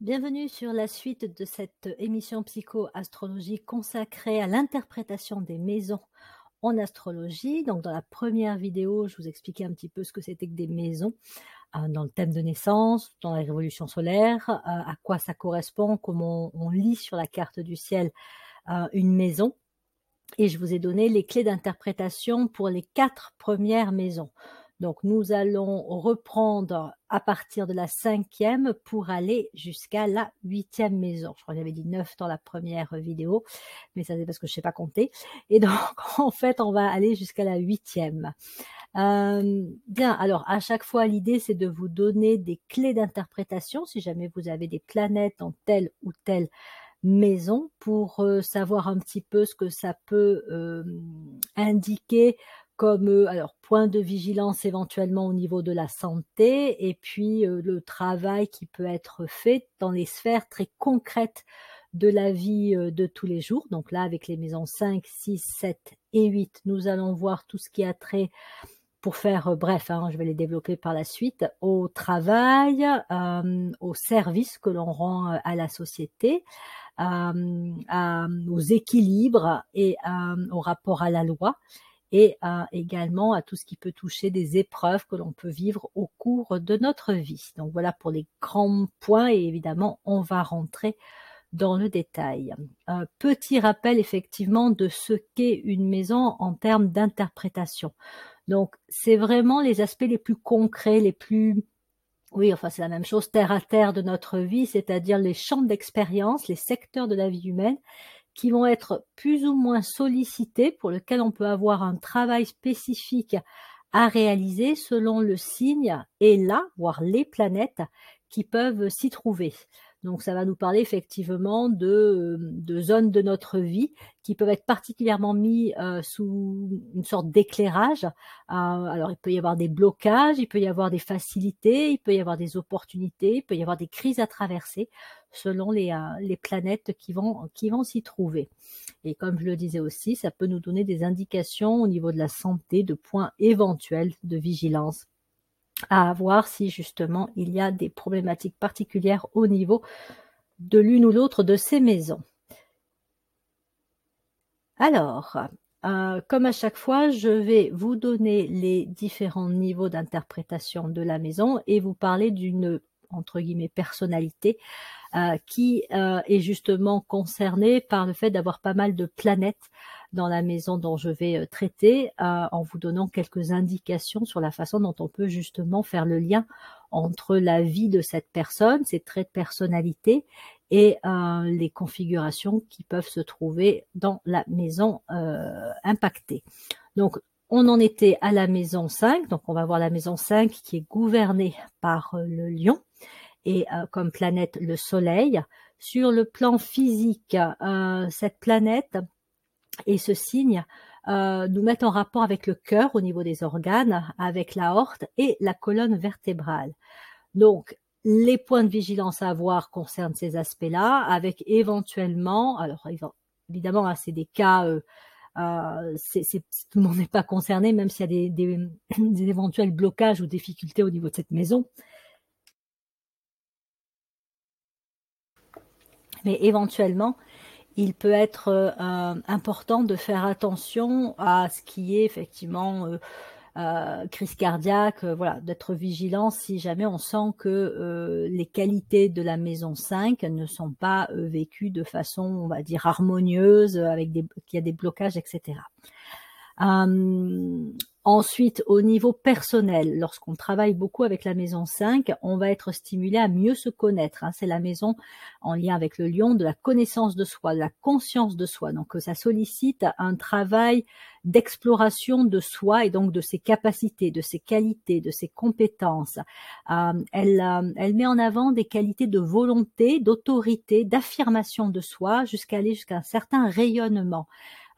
Bienvenue sur la suite de cette émission psycho-astrologie consacrée à l'interprétation des maisons en astrologie. Donc, dans la première vidéo, je vous expliquais un petit peu ce que c'était que des maisons euh, dans le thème de naissance, dans la révolution solaire, euh, à quoi ça correspond, comment on, lit sur la carte du ciel euh, une maison. Et je vous ai donné les clés d'interprétation pour les quatre premières maisons. Donc nous allons reprendre à partir de la cinquième pour aller jusqu'à la huitième maison. Je crois que j'avais dit neuf dans la première vidéo, mais ça c'est parce que je sais pas compter. Et donc en fait on va aller jusqu'à la huitième. Euh, bien, alors à chaque fois l'idée c'est de vous donner des clés d'interprétation si jamais vous avez des planètes dans telle ou telle maison pour euh, savoir un petit peu ce que ça peut euh, indiquer comme euh, alors point de vigilance éventuellement au niveau de la santé et puis euh, le travail qui peut être fait dans les sphères très concrètes de la vie euh, de tous les jours. Donc là, avec les maisons 5, 6, 7 et 8, nous allons voir tout ce qui a trait, pour faire bref, hein, je vais les développer par la suite, au travail, au service que l'on rend à la société, aux équilibres et au rapport à la loi et également à tout ce qui peut toucher des épreuves que l'on peut vivre au cours de notre vie. Donc voilà pour les grands points et évidemment on va rentrer dans le détail. Un petit rappel effectivement de ce qu'est une maison en termes d'interprétation. Donc c'est vraiment les aspects les plus concrets, les plus oui, enfin c'est la même chose terre à terre de notre vie, c'est-à-dire les champs d'expérience, les secteurs de la vie humaine qui vont être plus ou moins sollicités, pour lesquels on peut avoir un travail spécifique à réaliser selon le signe et là, voire les planètes qui peuvent s'y trouver. Donc ça va nous parler effectivement de, de zones de notre vie qui peuvent être particulièrement mis euh, sous une sorte d'éclairage. Euh, alors il peut y avoir des blocages, il peut y avoir des facilités, il peut y avoir des opportunités, il peut y avoir des crises à traverser selon les, euh, planètes qui vont s'y trouver. Et comme je le disais aussi, ça peut nous donner des indications au niveau de la santé, de points éventuels de vigilance à voir si justement il y a des problématiques particulières au niveau de l'une ou l'autre de ces maisons. Alors, euh, comme à chaque fois, je vais vous donner les différents niveaux d'interprétation de la maison et vous parler d'une entre guillemets personnalité euh, qui euh, est justement concernée par le fait d'avoir pas mal de planètes dans la maison dont je vais euh, traiter en vous donnant quelques indications sur la façon dont on peut justement faire le lien entre la vie de cette personne, ses traits de personnalité et les configurations qui peuvent se trouver dans la maison impactée. Donc on en était à la maison 5, donc on va voir la maison 5 qui est gouvernée par le lion et euh, comme planète le Soleil. Sur le plan physique, euh, cette planète et ce signe euh, nous mettent en rapport avec le cœur au niveau des organes, avec la horte et la colonne vertébrale. Donc, les points de vigilance à avoir concernent ces aspects-là, avec éventuellement, alors évidemment, hein, c'est des cas, euh, c'est, tout le monde n'est pas concerné, même s'il y a des, éventuels blocages ou difficultés au niveau de cette maison. mais éventuellement, il peut être euh, important de faire attention à ce qui est effectivement euh, euh, crise cardiaque, voilà, d'être vigilant si jamais on sent que les qualités de la maison 5 ne sont pas vécues de façon, on va dire, harmonieuse, avec des, qu'il y a des blocages, etc. Ensuite, au niveau personnel, lorsqu'on travaille beaucoup avec la maison 5, on va être stimulé à mieux se connaître. Hein. C'est la maison en lien avec le lion de la connaissance de soi, de la conscience de soi. Donc ça sollicite un travail d'exploration de soi et donc de ses capacités, de ses qualités, de ses compétences. Euh, elle, euh, elle met en avant des qualités de volonté, d'autorité, d'affirmation de soi jusqu'à aller jusqu'à un certain rayonnement.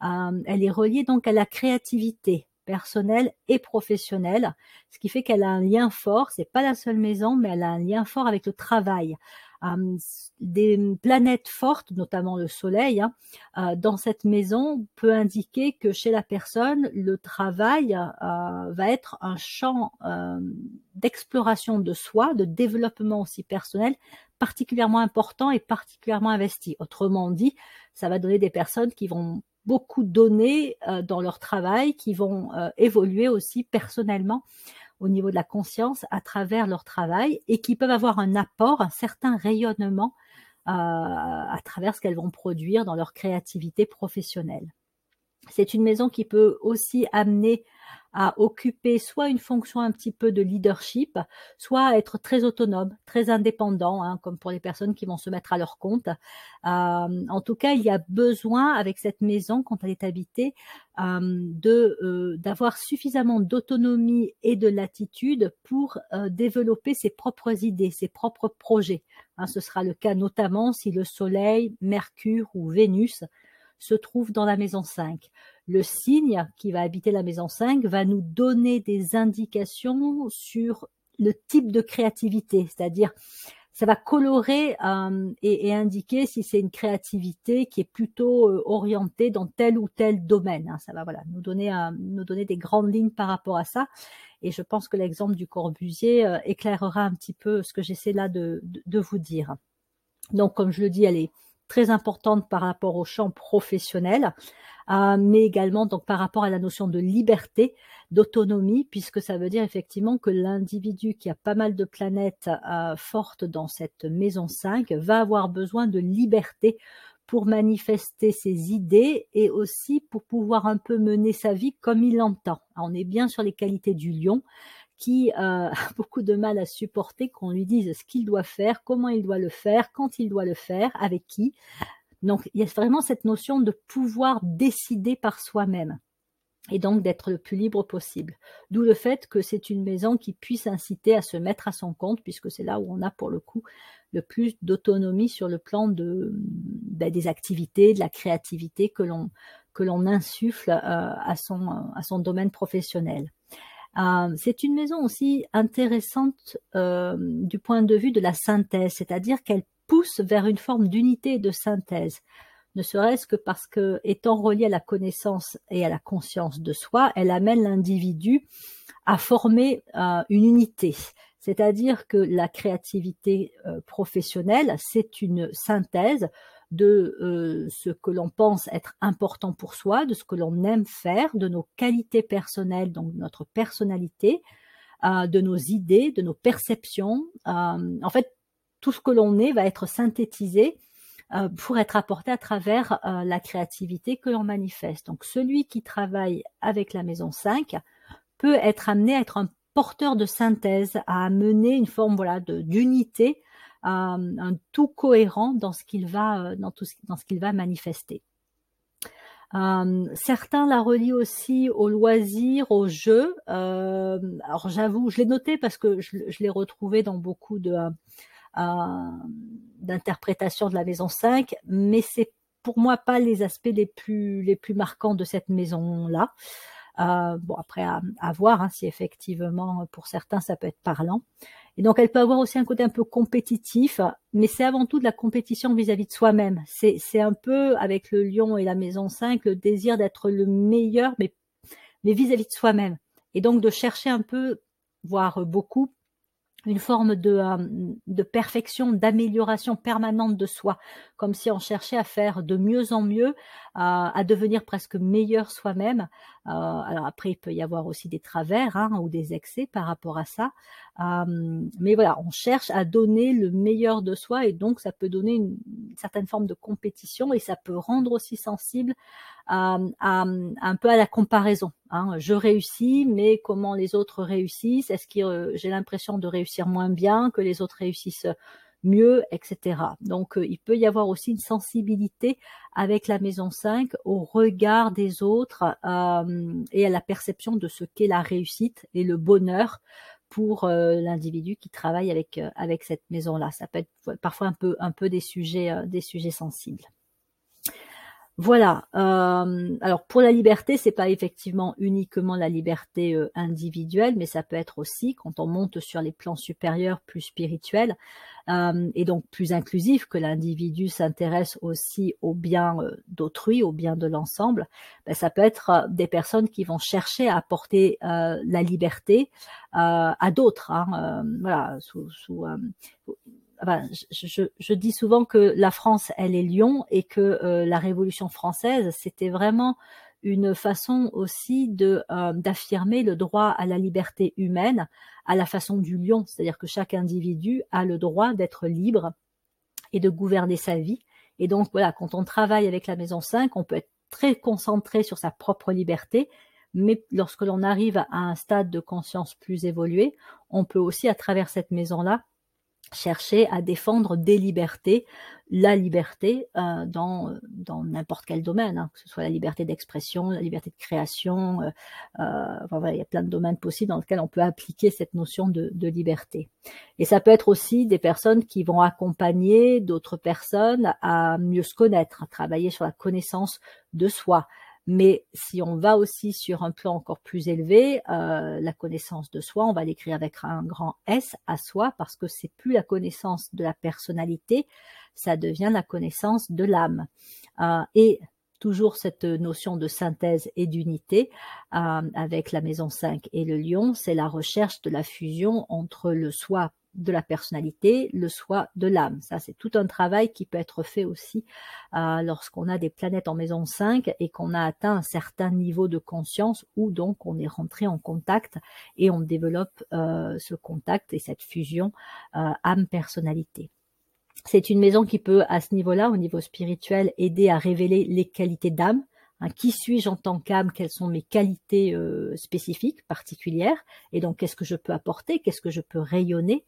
Euh, elle est reliée donc à la créativité, personnel et professionnel, ce qui fait qu'elle a un lien fort. C'est pas la seule maison, mais elle a un lien fort avec le travail. Euh, des planètes fortes, notamment le Soleil, hein, euh, dans cette maison peut indiquer que chez la personne, le travail va être un champ d'exploration de soi, de développement aussi personnel, particulièrement important et particulièrement investi. Autrement dit, ça va donner des personnes qui vont beaucoup donner dans leur travail, qui vont évoluer aussi personnellement au niveau de la conscience à travers leur travail et qui peuvent avoir un apport, un certain rayonnement euh, à travers ce qu'elles vont produire dans leur créativité professionnelle. C'est une maison qui peut aussi amener à occuper soit une fonction un petit peu de leadership, soit à être très autonome, très indépendant, hein, comme pour les personnes qui vont se mettre à leur compte. Euh, en tout cas, il y a besoin avec cette maison, quand elle est habitée, euh, euh, d'avoir suffisamment d'autonomie et de latitude pour développer ses propres idées, ses propres projets. Hein, ce sera le cas notamment si le Soleil, Mercure ou Vénus se trouve dans la maison 5 le signe qui va habiter la maison 5 va nous donner des indications sur le type de créativité, c'est-à-dire ça va colorer euh, et, indiquer si c'est une créativité qui est plutôt euh, orientée dans tel ou tel domaine. Hein. Ça va voilà nous donner nous donner des grandes lignes par rapport à ça. Et je pense que l'exemple du Corbusier euh, éclairera un petit peu ce que j'essaie là de, de, vous dire. Donc, comme je le dis, elle est très importante par rapport au champ professionnel. Euh, mais également donc par rapport à la notion de liberté, d'autonomie, puisque ça veut dire effectivement que l'individu qui a pas mal de planètes euh, fortes dans cette maison 5 va avoir besoin de liberté pour manifester ses idées et aussi pour pouvoir un peu mener sa vie comme il l'entend. On est bien sur les qualités du lion qui euh, a beaucoup de mal à supporter qu'on lui dise ce qu'il doit faire, comment il doit le faire, quand il doit le faire, avec qui. Donc, il y a vraiment cette notion de pouvoir décider par soi-même et donc d'être le plus libre possible. D'où le fait que c'est une maison qui puisse inciter à se mettre à son compte, puisque c'est là où on a pour le coup le plus d'autonomie sur le plan ben, des activités, de la créativité que l'on insuffle euh, à son domaine professionnel. Euh, c'est une maison aussi intéressante euh, du point de vue de la synthèse, c'est-à-dire qu'elle pousse vers une forme d'unité et de synthèse, ne serait-ce que parce que, étant reliée à la connaissance et à la conscience de soi, elle amène l'individu à former euh, une unité. C'est-à-dire que la créativité professionnelle, c'est une synthèse de euh, ce que l'on pense être important pour soi, de ce que l'on aime faire, de nos qualités personnelles, donc notre personnalité, de nos idées, de nos perceptions. en fait, tout ce que l'on est va être synthétisé euh, pour être apporté à travers euh, la créativité que l'on manifeste. Donc celui qui travaille avec la maison 5 peut être amené à être un porteur de synthèse, à amener une forme d'unité, euh, un tout cohérent dans ce qu'il va dans tout ce, dans ce qu'il va manifester. certains la relient aussi au loisir, au jeu. alors j'avoue, je l'ai noté parce que je, l'ai retrouvé dans beaucoup de euh, d'interprétation de la maison 5, mais c'est pour moi pas les aspects les plus les plus marquants de cette maison là. Euh, bon après à, voir hein, si effectivement pour certains ça peut être parlant. Et donc elle peut avoir aussi un côté un peu compétitif, mais c'est avant tout de la compétition vis-à-vis de soi-même. C'est un peu avec le lion et la maison 5 le désir d'être le meilleur, mais mais vis-à-vis de soi-même. Et donc de chercher un peu, voire beaucoup, une forme de, euh, de perfection, d'amélioration permanente de soi, comme si on cherchait à faire de mieux en mieux, euh, à devenir presque meilleur soi-même. Euh, alors après, il peut y avoir aussi des travers hein, ou des excès par rapport à ça, mais voilà, on cherche à donner le meilleur de soi et donc ça peut donner une, certaine forme de compétition et ça peut rendre aussi sensible à, un peu à la comparaison. Hein. Je réussis, mais comment les autres réussissent? Est-ce que euh, j'ai l'impression de réussir moins bien que les autres réussissent mieux, etc. Donc euh, il peut y avoir aussi une sensibilité avec la maison 5 au regard des autres euh, et à la perception de ce qu'est la réussite et le bonheur pour l'individu qui travaille avec avec cette maison là. Ça peut être parfois un peu un peu des sujets des sujets sensibles. Voilà. Euh, alors pour la liberté, c'est pas effectivement uniquement la liberté euh, individuelle, mais ça peut être aussi quand on monte sur les plans supérieurs, plus spirituels, euh, et donc plus inclusif, que l'individu s'intéresse aussi au bien d'autrui, au bien de l'ensemble. Ben, ça peut être des personnes qui vont chercher à apporter la liberté à d'autres. Hein, voilà, sous je, dis souvent que la France, elle est Lyon et que euh, la Révolution française, c'était vraiment une façon aussi de euh, d'affirmer le droit à la liberté humaine à la façon du lion, c'est-à-dire que chaque individu a le droit d'être libre et de gouverner sa vie. Et donc voilà, quand on travaille avec la Maison 5, on peut être très concentré sur sa propre liberté, mais lorsque l'on arrive à un stade de conscience plus évolué, on peut aussi, à travers cette maison-là, chercher à défendre des libertés, la liberté euh, dans dans n'importe quel domaine, hein, que ce soit la liberté d'expression, la liberté de création, euh, euh, il y a plein de domaines possibles dans lesquels on peut appliquer cette notion de liberté. Et ça peut être aussi des personnes qui vont accompagner d'autres personnes à mieux se connaître, à travailler sur la connaissance de soi, mais si on va aussi sur un plan encore plus élevé, euh, la connaissance de soi, on va l'écrire avec un grand S à soi parce que c'est plus la connaissance de la personnalité, ça devient la connaissance de l'âme. Euh, et toujours cette notion de synthèse et d'unité euh, avec la maison 5 et le lion, c'est la recherche de la fusion entre le soi de la personnalité, le soi de l'âme. Ça, c'est tout un travail qui peut être fait aussi euh, lorsqu'on a des planètes en maison 5 et qu'on a atteint un certain niveau de conscience où donc on est rentré en contact et on développe euh, ce contact et cette fusion euh, âme-personnalité. C'est une maison qui peut, à ce niveau-là, au niveau spirituel, aider à révéler les qualités d'âme, Hein, qui suis-je en tant qu'âme Quelles sont mes qualités euh, spécifiques, particulières Et donc, qu'est-ce que je peux apporter Qu'est-ce que je peux rayonner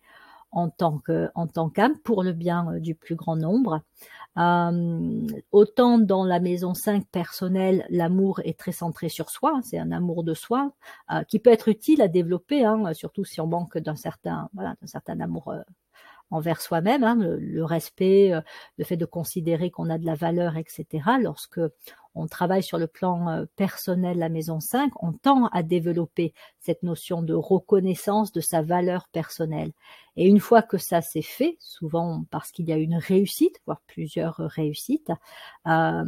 en tant que en tant qu'âme pour le bien euh, du plus grand nombre. Euh, autant dans la maison 5 personnelle, l'amour est très centré sur soi, hein, c'est un amour de soi qui peut être utile à développer, hein, surtout si on manque d'un certain voilà d'un certain amour envers soi-même, hein, le, respect, le fait de considérer qu'on a de la valeur, etc. Lorsque on travaille sur le plan euh, personnel la maison 5, on tend à développer cette notion de reconnaissance de sa valeur personnelle. Et une fois que ça s'est fait, souvent parce qu'il y a une réussite, voire plusieurs réussites, euh,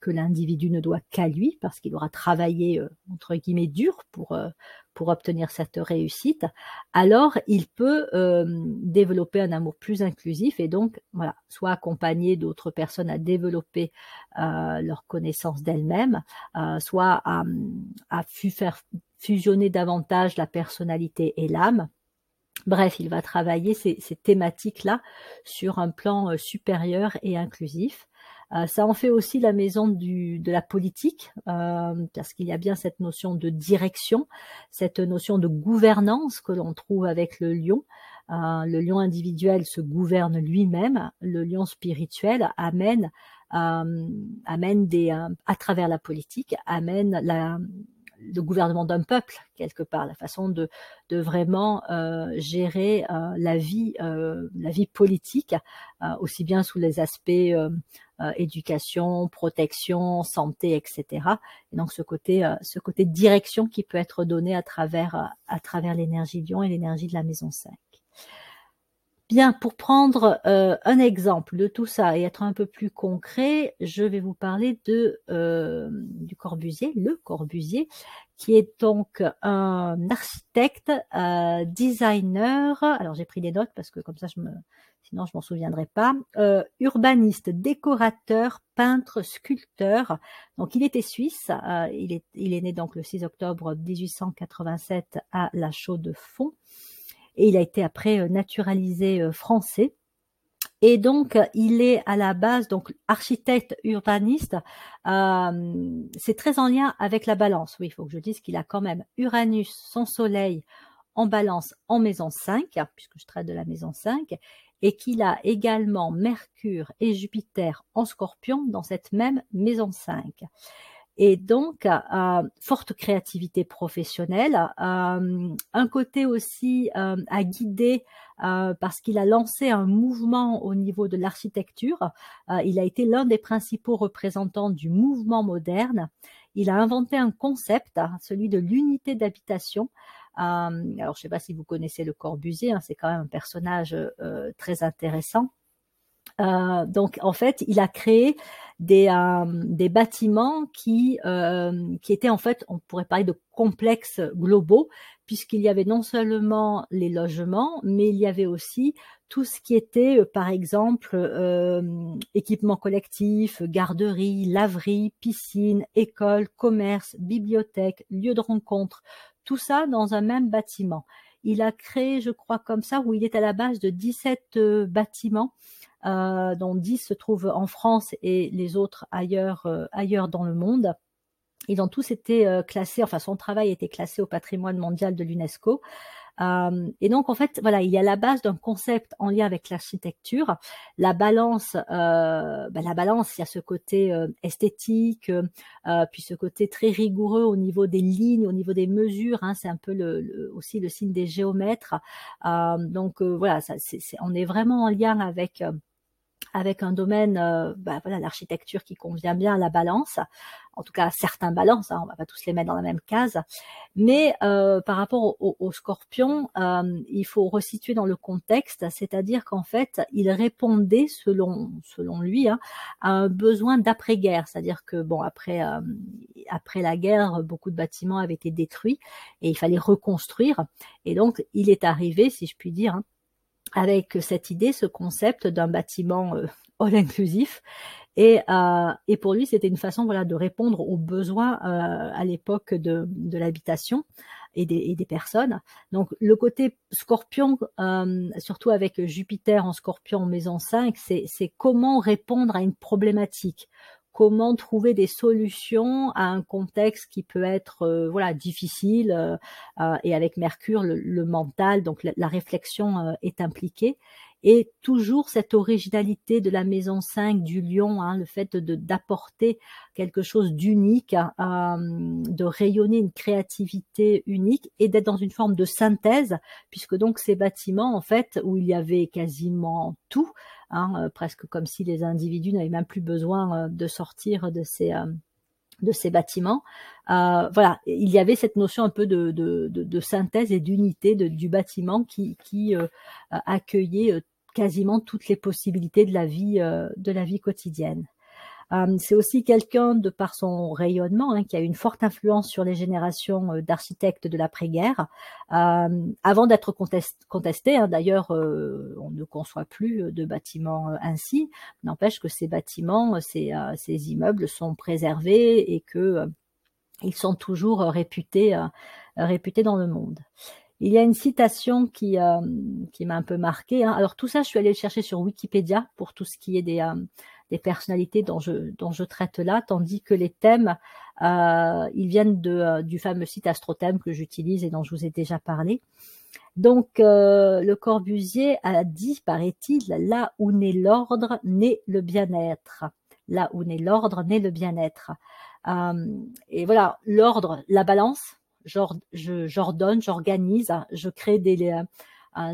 que l'individu ne doit qu'à lui, parce qu'il aura travaillé, euh, entre guillemets, dur pour, pour obtenir cette réussite, alors il peut développer un amour plus inclusif et donc, voilà, soit accompagner d'autres personnes à développer leur connaissance d'elle-même, euh, soit à, faire fusionner davantage la personnalité et l'âme. Bref, il va travailler ces, thématiques-là sur un plan euh, supérieur et inclusif. Euh, ça en fait aussi la maison de la politique, parce qu'il y a bien cette notion de direction, cette notion de gouvernance que l'on trouve avec le lion. le lion individuel se gouverne lui-même, le lion spirituel amène euh, amène des, euh, à travers la politique, amène la, le gouvernement d'un peuple quelque part, la façon de, de vraiment euh, gérer euh, la vie, euh, la vie politique, aussi bien sous les aspects éducation, protection, santé, etc. Et donc ce côté, ce côté direction qui peut être donné à travers, à travers l'énergie Lion et l'énergie de la maison 5. Bien, pour prendre euh, un exemple de tout ça et être un peu plus concret, je vais vous parler de euh, du Corbusier, le Corbusier, qui est donc un architecte, euh, designer. Alors j'ai pris des notes parce que comme ça, je me, sinon je m'en souviendrai pas. urbaniste, décorateur, peintre, sculpteur. Donc il était suisse. il est il est né donc le 6 octobre 1887 à La Chaux-de-Fonds et il a été après euh, naturalisé euh, français. Et donc, il est à la base donc architecte urbaniste. Euh, c'est très en lien avec la balance. Oui, il faut que je dise qu'il a quand même Uranus, son Soleil en balance en maison 5, puisque je traite de la maison 5, et qu'il a également Mercure et Jupiter en Scorpion dans cette même maison 5. Et donc forte créativité professionnelle, un côté aussi à guider parce qu'il a lancé un mouvement au niveau de l'architecture. il a été l'un des principaux représentants du mouvement moderne. Il a inventé un concept, celui de l'unité d'habitation, alors, je ne sais pas si vous connaissez le Corbusier, hein, c'est quand même un personnage très intéressant. Euh, donc en fait, il a créé des, euh, des bâtiments qui, euh, qui étaient en fait, on pourrait parler de complexes globaux, puisqu'il y avait non seulement les logements, mais il y avait aussi tout ce qui était, par exemple, équipement collectif, garderie, laverie, piscine, école, commerce, bibliothèque, lieu de rencontre, tout ça dans un même bâtiment. Il a créé, je crois, comme ça, où il est à la base de 17 bâtiments euh, dont 10 se trouvent en France et les autres ailleurs, euh, ailleurs dans le monde. Ils ont tous été euh, classés, enfin son travail a été classé au patrimoine mondial de l'UNESCO. Euh, et donc en fait, voilà, il y a la base d'un concept en lien avec l'architecture. La balance, euh, ben, la balance, il y a ce côté euh, esthétique, puis ce côté très rigoureux au niveau des lignes, au niveau des mesures. Hein, c'est un peu le, aussi le signe des géomètres. donc voilà, ça, c'est, on est vraiment en lien avec avec un domaine, euh, bah, voilà, l'architecture qui convient bien à la balance, en tout cas certains balances, hein, on va pas tous les mettre dans la même case, mais euh, par rapport au, scorpion, euh, il faut resituer dans le contexte, c'est-à-dire qu'en fait, il répondait selon selon lui hein, à un besoin d'après-guerre, c'est-à-dire que bon après après la guerre, beaucoup de bâtiments avaient été détruits et il fallait reconstruire, et donc il est arrivé, si je puis dire, hein, avec cette idée, ce concept d'un bâtiment euh, all inclusif. Et, euh, et pour lui, c'était une façon voilà de répondre aux besoins euh, à l'époque de, de l'habitation et des, et des, personnes. Donc le côté scorpion, euh, surtout avec Jupiter en scorpion maison 5, c'est comment répondre à une problématique comment trouver des solutions à un contexte qui peut être euh, voilà difficile euh, euh, et avec Mercure le, mental donc la, réflexion est impliquée et toujours cette originalité de la maison 5 du lion, hein, le fait de d'apporter quelque chose d'unique, de rayonner une créativité unique et d'être dans une forme de synthèse, puisque donc ces bâtiments, en fait, où il y avait quasiment tout, Hein, euh, presque comme si les individus n'avaient même plus besoin euh, de sortir de ces euh, de ces bâtiments. voilà, il y avait cette notion un peu de, de, de, synthèse et d'unité du bâtiment qui, qui accueillait quasiment toutes les possibilités de la vie de la vie quotidienne. Euh, c'est aussi quelqu'un, de par son rayonnement, hein, qui a une forte influence sur les générations euh, d'architectes de l'après-guerre. Euh, avant d'être contesté, hein, d'ailleurs, on ne conçoit plus de bâtiments ainsi. N'empêche que ces bâtiments, ces, immeubles sont préservés et que ils sont toujours réputés, réputés dans le monde. Il y a une citation qui, qui m'a un peu marqué. Hein. Alors tout ça, je suis allée le chercher sur Wikipédia pour tout ce qui est des, des personnalités dont je, dont je traite là, tandis que les thèmes, euh, ils viennent de, euh, du fameux site Astrothème que j'utilise et dont je vous ai déjà parlé. Donc, euh, le Corbusier a dit, paraît-il, là où naît l'ordre, naît le bien-être. Là où naît l'ordre, naît le bien-être. et voilà, l'ordre, la balance, j'ordonne, j'organise, je crée des,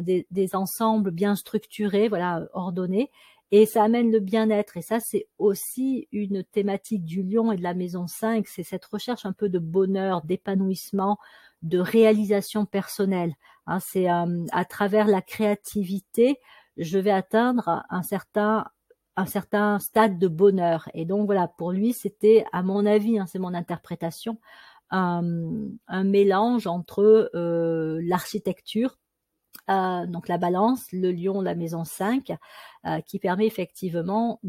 des, des, ensembles bien structurés, voilà, ordonnés et ça amène le bien-être. Et ça, c'est aussi une thématique du lion et de la maison 5, c'est cette recherche un peu de bonheur, d'épanouissement, de réalisation personnelle. Hein, c'est euh, à travers la créativité, je vais atteindre un certain un certain stade de bonheur. Et donc voilà, pour lui, c'était, à mon avis, hein, c'est mon interprétation, un, mélange entre euh, l'architecture, euh, donc la balance, le lion, la maison 5, euh, qui permet effectivement,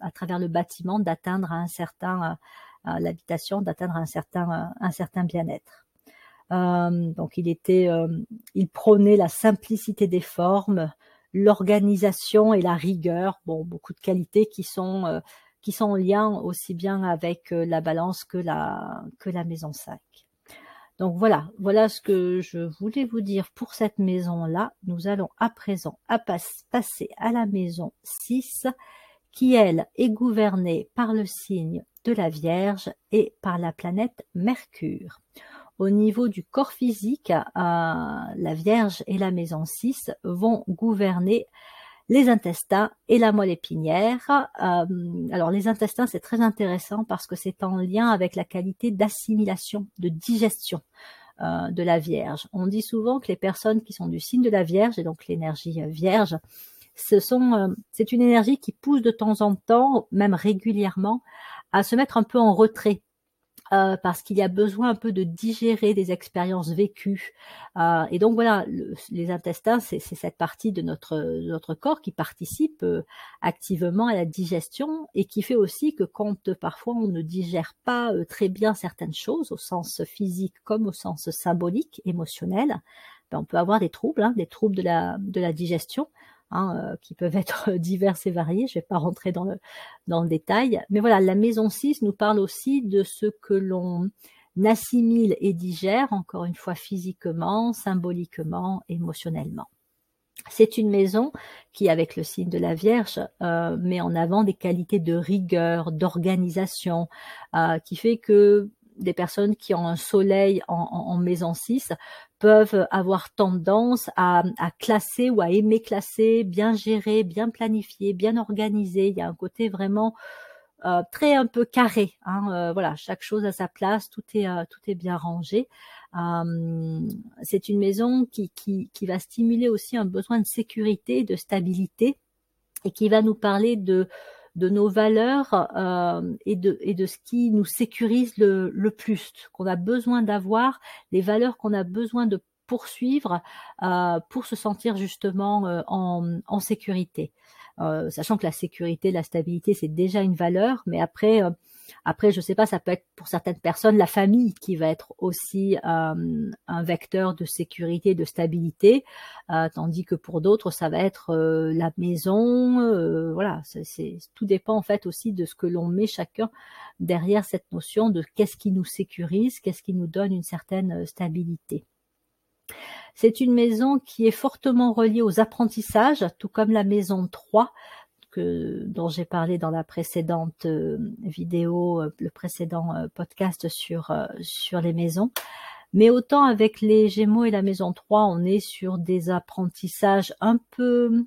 à travers le bâtiment, d'atteindre un certain, euh, l'habitation, d'atteindre un certain, un certain bien-être. donc il était, il prônait la simplicité des formes, l'organisation et la rigueur, bon, beaucoup de qualités qui sont, qui sont en lien aussi bien avec la balance que la, que la maison 5. Donc voilà, voilà ce que je voulais vous dire pour cette maison-là. Nous allons à présent passer à la maison 6 qui elle est gouvernée par le signe de la Vierge et par la planète Mercure. Au niveau du corps physique, euh, la Vierge et la maison 6 vont gouverner les intestins et la moelle épinière. Euh, alors les intestins, c'est très intéressant parce que c'est en lien avec la qualité d'assimilation, de digestion euh, de la Vierge. On dit souvent que les personnes qui sont du signe de la Vierge, et donc l'énergie Vierge, ce sont, c'est une énergie qui pousse de temps en temps, même régulièrement, à se mettre un peu en retrait euh, parce qu'il y a besoin un peu de digérer des expériences vécues. Euh, et donc voilà, les intestins, c'est cette partie de notre, corps qui participe euh, activement à la digestion et qui fait aussi que quand parfois on ne digère pas très bien certaines choses, au sens physique comme au sens symbolique, émotionnel, ben on peut avoir des troubles, hein, des troubles de la, de la digestion. Hein, euh, qui peuvent être divers et variés. Je ne vais pas rentrer dans le, détail. Mais voilà, la maison 6 nous parle aussi de ce que l'on assimile et digère, encore une fois physiquement, symboliquement, émotionnellement. C'est une maison qui, avec le signe de la Vierge, euh, met en avant des qualités de rigueur, d'organisation, euh, qui fait que des personnes qui ont un soleil en, maison 6 peuvent avoir tendance à, classer ou à aimer classer, bien gérer, bien planifier, bien organiser. Il y a un côté vraiment euh, très un peu carré. Hein. Euh, voilà, chaque chose à sa place, tout est euh, tout est bien rangé. c'est une maison qui, qui, qui va stimuler aussi un besoin de sécurité, de stabilité, et qui va nous parler de de nos valeurs euh, et, de, et de ce qui nous sécurise le, le plus, qu'on a besoin d'avoir, les valeurs qu'on a besoin de poursuivre euh, pour se sentir justement euh, en, en, sécurité. Sachant que la sécurité, la stabilité, c'est déjà une valeur, mais après, après, je sais pas, ça peut être pour certaines personnes la famille qui va être aussi euh, un vecteur de sécurité, de stabilité, euh, tandis que pour d'autres, ça va être euh, la maison. voilà, tout dépend en fait aussi de ce que l'on met chacun derrière cette notion de qu'est-ce qui nous sécurise, qu'est-ce qui nous donne une certaine stabilité. C'est une maison qui est fortement reliée aux apprentissages, tout comme la maison 3, dont j'ai parlé dans la précédente euh, vidéo, euh, le précédent euh, podcast sur, sur les maisons. Mais autant avec les Gémeaux et la maison 3, on est sur des apprentissages un peu,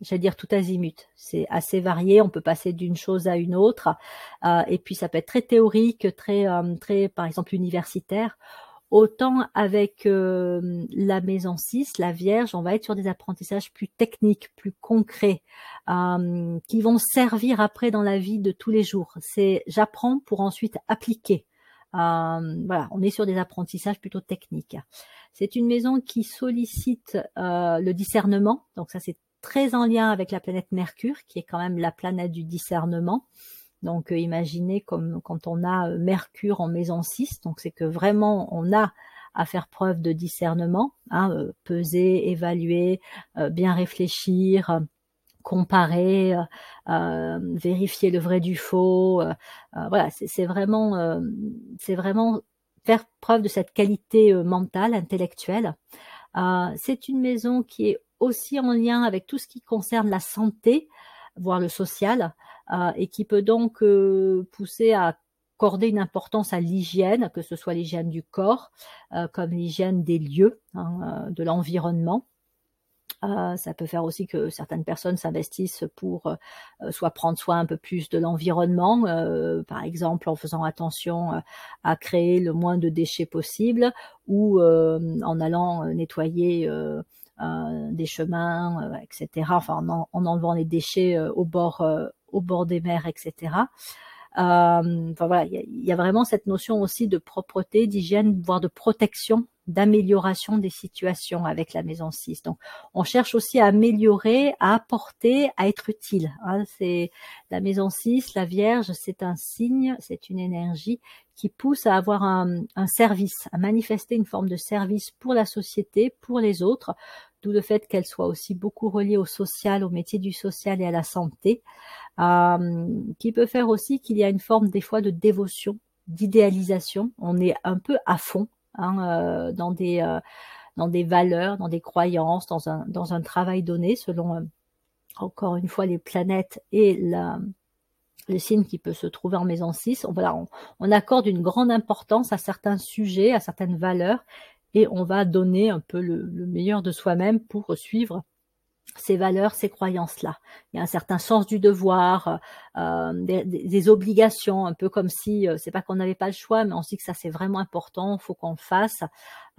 j'allais dire tout azimut. C'est assez varié, on peut passer d'une chose à une autre. et puis ça peut être très théorique, très, très par exemple universitaire. Autant avec euh, la maison 6, la Vierge, on va être sur des apprentissages plus techniques, plus concrets, euh, qui vont servir après dans la vie de tous les jours. C'est j'apprends pour ensuite appliquer. Euh, voilà, on est sur des apprentissages plutôt techniques. C'est une maison qui sollicite le discernement, donc ça c'est très en lien avec la planète Mercure, qui est quand même la planète du discernement. Donc euh, imaginez comme quand on a euh, Mercure en maison 6, donc c'est que vraiment on a à faire preuve de discernement, hein, euh, peser, évaluer, bien réfléchir, comparer, vérifier le vrai du faux. voilà, c'est vraiment, faire preuve de cette qualité mentale, intellectuelle. c'est une maison qui est aussi en lien avec tout ce qui concerne la santé, voire le social, et qui peut donc euh, pousser à accorder une importance à l'hygiène, que ce soit l'hygiène du corps, euh, comme l'hygiène des lieux, hein, de l'environnement. Euh, ça peut faire aussi que certaines personnes s'investissent pour euh, soit prendre soin un peu plus de l'environnement, euh, par exemple en faisant attention à créer le moins de déchets possible, ou en allant nettoyer des chemins, etc. Enfin, en, en, enlevant les déchets au bord au bord des mers, etc. Euh, enfin voilà, il y, a vraiment cette notion aussi de propreté, d'hygiène, voire de protection, d'amélioration des situations avec la maison 6. Donc, on cherche aussi à améliorer, à apporter, à être utile. Hein. C'est la maison 6, la Vierge, c'est un signe, c'est une énergie qui pousse à avoir un, un service, à manifester une forme de service pour la société, pour les autres, d'où le fait qu'elle soit aussi beaucoup reliée au social, au métier du social et à la santé, euh, qui peut faire aussi qu'il y a une forme des fois de dévotion, d'idéalisation. On est un peu à fond hein, euh, dans des euh, dans des valeurs, dans des croyances, dans un dans travail donné selon encore une fois les planètes et le signe qui peut se trouver en maison 6. On, voilà, on, accorde une grande importance à certains sujets, à certaines valeurs, et on va donner un peu le, le meilleur de soi-même pour suivre ces valeurs, ces croyances-là. Il y a un certain sens du devoir, euh, des, des, obligations, un peu comme si euh, c'est pas qu'on n'avait pas le choix, mais on se dit que ça c'est vraiment important, faut qu'on le fasse,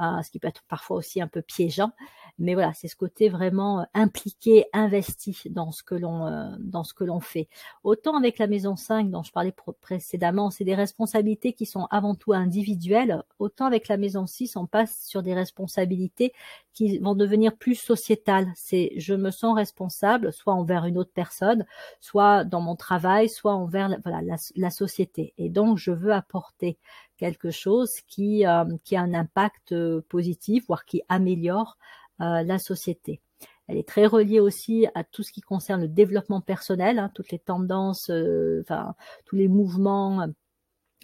euh, ce qui peut être parfois aussi un peu piégeant. Mais voilà, c'est ce côté vraiment euh, impliqué, investi dans ce que l'on euh, dans ce que l'on fait. Autant avec la maison 5 dont je parlais précédemment, c'est des responsabilités qui sont avant tout individuelles, autant avec la maison 6, on passe sur des responsabilités qui vont devenir plus sociétales. C'est je me sens responsable soit envers une autre personne, soit dans mon travail, soit envers voilà, la, la société. Et donc je veux apporter quelque chose qui, euh, qui a un impact positif, voire qui améliore euh, la société. Elle est très reliée aussi à tout ce qui concerne le développement personnel, hein, toutes les tendances, euh, enfin tous les mouvements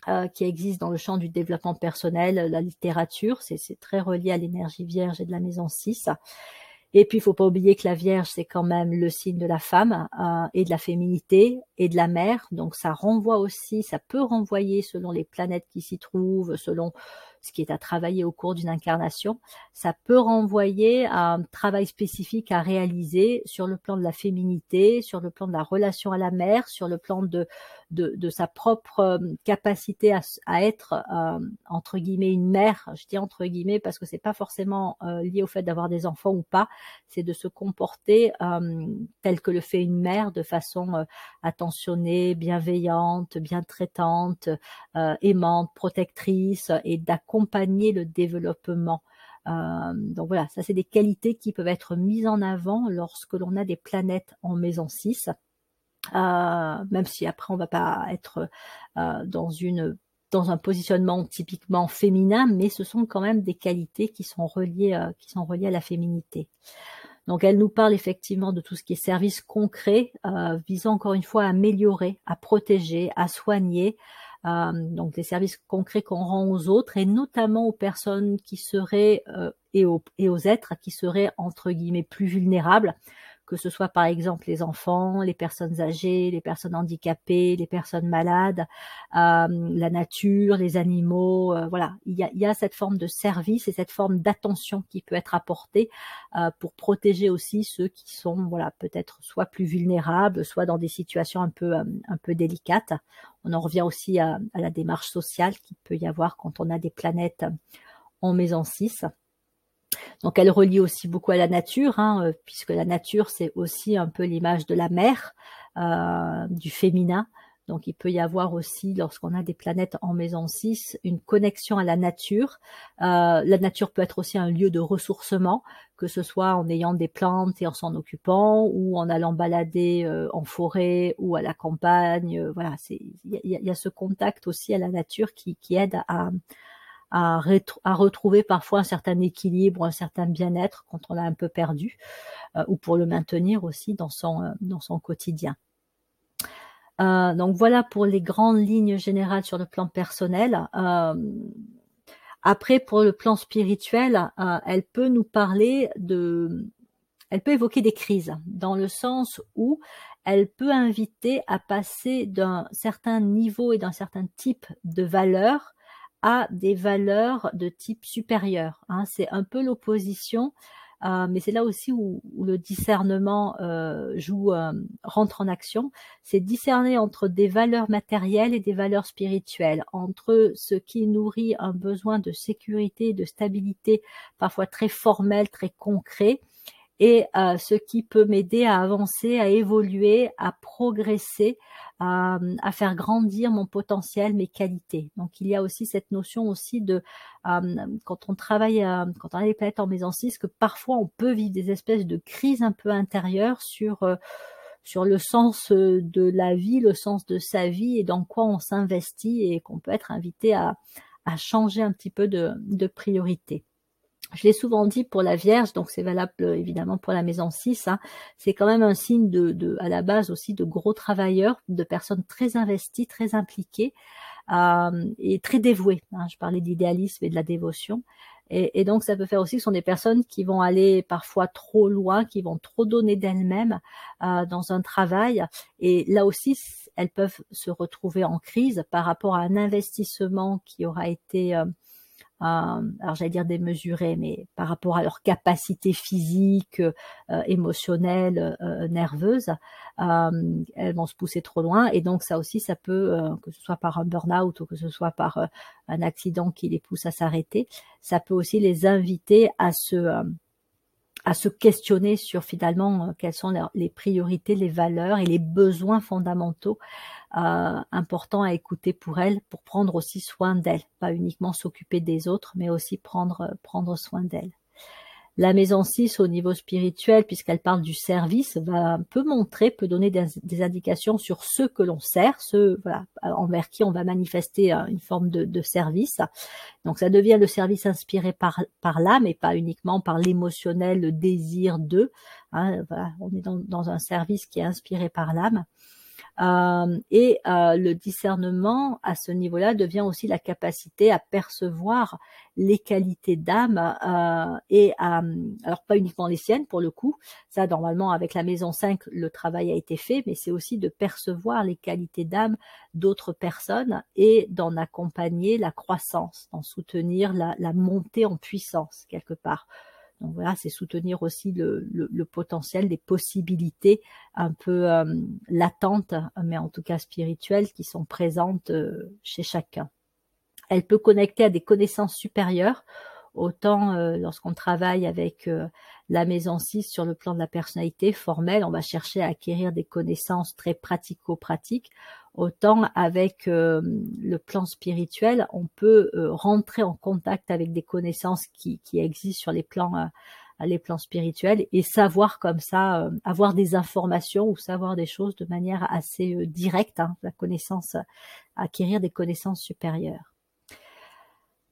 euh, qui existent dans le champ du développement personnel, la littérature, c'est très relié à l'énergie vierge et de la maison 6. Et puis, il faut pas oublier que la Vierge, c'est quand même le signe de la femme euh, et de la féminité et de la mère. Donc, ça renvoie aussi, ça peut renvoyer selon les planètes qui s'y trouvent, selon ce qui est à travailler au cours d'une incarnation, ça peut renvoyer à un travail spécifique à réaliser sur le plan de la féminité, sur le plan de la relation à la mère, sur le plan de, de, de sa propre euh, capacité à, à être euh, entre guillemets une mère. Je dis entre guillemets parce que c'est pas forcément euh, lié au fait d'avoir des enfants ou pas, c'est de se comporter tel que le fait une mère, de façon attentionnée, bienveillante, bien traitante, aimante, protectrice et d'accompagner accompagner le développement. Euh, donc voilà, ça c'est des qualités qui peuvent être mises en avant lorsque l'on a des planètes en maison 6. Euh, même si après on va pas être euh, dans une dans un positionnement typiquement féminin, mais ce sont quand même des qualités qui sont reliées qui sont reliées à la féminité. Donc elle nous parle effectivement de tout ce qui est service concret, visant encore une fois à améliorer, à protéger, à soigner, euh, donc des services concrets qu'on rend aux autres et notamment aux personnes qui seraient euh, et aux êtres qui seraient entre guillemets plus vulnérables que ce soit par exemple les enfants, les personnes âgées, les personnes handicapées, les personnes malades, euh, la nature, les animaux. Euh, voilà, il y, a, cette forme de service et cette forme d'attention qui peut être apportée euh, pour protéger aussi ceux qui sont voilà peut-être soit plus vulnérables, soit dans des situations un peu un peu délicates. On en revient aussi à, à la démarche sociale qu'il peut y avoir quand on a des planètes en maison 6. Donc elle relie aussi beaucoup à la nature, hein, euh, puisque la nature c'est aussi un peu l'image de la mer, euh, du féminin. Donc il peut y avoir aussi, lorsqu'on a des planètes en maison 6, une connexion à la nature. Euh, la nature peut être aussi un lieu de ressourcement, que ce soit en ayant des plantes et en s'en occupant, ou en allant balader euh, en forêt ou à la campagne. Euh, voilà, il y a, y a, ce contact aussi à la nature qui, qui aide à, à, retrouver parfois un certain équilibre, un certain bien-être quand on l'a un peu perdu, euh, ou pour le maintenir aussi dans son, euh, dans son quotidien. Euh, donc voilà pour les grandes lignes générales sur le plan personnel. Euh, après, pour le plan spirituel, euh, elle peut nous parler de, elle peut évoquer des crises dans le sens où elle peut inviter à passer d'un certain niveau et d'un certain type de valeur à des valeurs de type supérieur. Hein. C'est un peu l'opposition, euh, mais c'est là aussi où, le discernement euh, joue, euh, rentre en action. C'est discerner entre des valeurs matérielles et des valeurs spirituelles, entre ce qui nourrit un besoin de sécurité, de stabilité, parfois très formel, très concret, et ce qui peut m'aider à avancer, à évoluer, à progresser, à, à, faire grandir mon potentiel, mes qualités. Donc il y a aussi cette notion aussi de euh, quand on travaille, euh, quand on a les planètes en maison 6, que parfois on peut vivre des espèces de crises un peu intérieures sur euh, sur le sens de la vie, le sens de sa vie et dans quoi on s'investit et qu'on peut être invité à, à changer un petit peu de, de priorité je l'ai souvent dit pour la Vierge, donc c'est valable euh, évidemment pour la maison 6, hein, c'est quand même un signe de, à la base aussi de gros travailleurs, de personnes très investies, très impliquées euh, et très dévouées. Hein. je parlais d'idéalisme et de la dévotion. Et, donc, ça peut faire aussi que ce sont des personnes qui vont aller parfois trop loin, qui vont trop donner d'elles-mêmes euh, dans un travail. Et là aussi, elles peuvent se retrouver en crise par rapport à un investissement qui aura été alors j'allais dire démesurées, mais par rapport à leur capacité physique, euh, émotionnelle, euh, nerveuse, elles vont se pousser trop loin. Et donc ça aussi, ça peut, que ce soit par un burn-out ou que ce soit par un accident qui les pousse à s'arrêter, ça peut aussi les inviter à se à se questionner sur finalement quelles sont les priorités, les valeurs et les besoins fondamentaux euh, important à écouter pour elle, pour prendre aussi soin d'elle, pas uniquement s'occuper des autres, mais aussi prendre prendre soin d'elle. La maison 6 au niveau spirituel, puisqu'elle parle du service, va un peu montrer, peut donner des, indications sur ceux que l'on sert, ceux voilà, envers qui on va manifester euh, une forme de, service. Donc ça devient le service inspiré par, l'âme et pas uniquement par l'émotionnel, le désir de. Hein, on est dans un service qui est inspiré par l'âme. Euh, et euh, le discernement à ce niveau-là devient aussi la capacité à percevoir les qualités d'âme euh, et à, alors pas uniquement les siennes pour le coup, ça normalement avec la maison 5 le travail a été fait, mais c'est aussi de percevoir les qualités d'âme d'autres personnes et d'en accompagner la croissance, d'en soutenir la, la montée en puissance quelque part. Donc voilà, c'est soutenir aussi le, potentiel des possibilités un peu euh, latentes, mais en tout cas spirituelles, qui sont présentes euh, chez chacun. Elle peut connecter à des connaissances supérieures, autant euh, lorsqu'on travaille avec la maison 6 sur le plan de la personnalité formelle, on va chercher à acquérir des connaissances très pratico-pratiques, autant avec euh, le plan spirituel, on peut euh, rentrer en contact avec des connaissances qui, existent sur les plans euh, les plans spirituels et savoir comme ça, avoir des informations ou savoir des choses de manière assez directe, hein, la connaissance, acquérir des connaissances supérieures.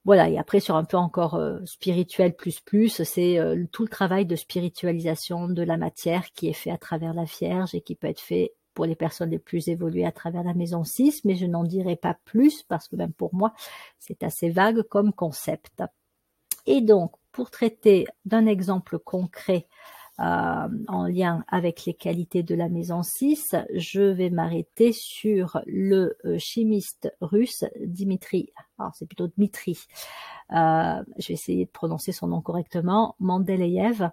Voilà, et après sur un peu encore spirituel plus plus, c'est tout le travail de spiritualisation de la matière qui est fait à travers la Vierge et qui peut être fait pour les personnes les plus évoluées à travers la maison 6, mais je n'en dirai pas plus parce que même pour moi, c'est assez vague comme concept. Et donc, pour traiter d'un exemple concret euh, en lien avec les qualités de la maison 6, je vais m'arrêter sur le euh, chimiste russe Dimitri, alors c'est plutôt Dmitri, euh, je vais essayer de prononcer son nom correctement, Mendeleïev,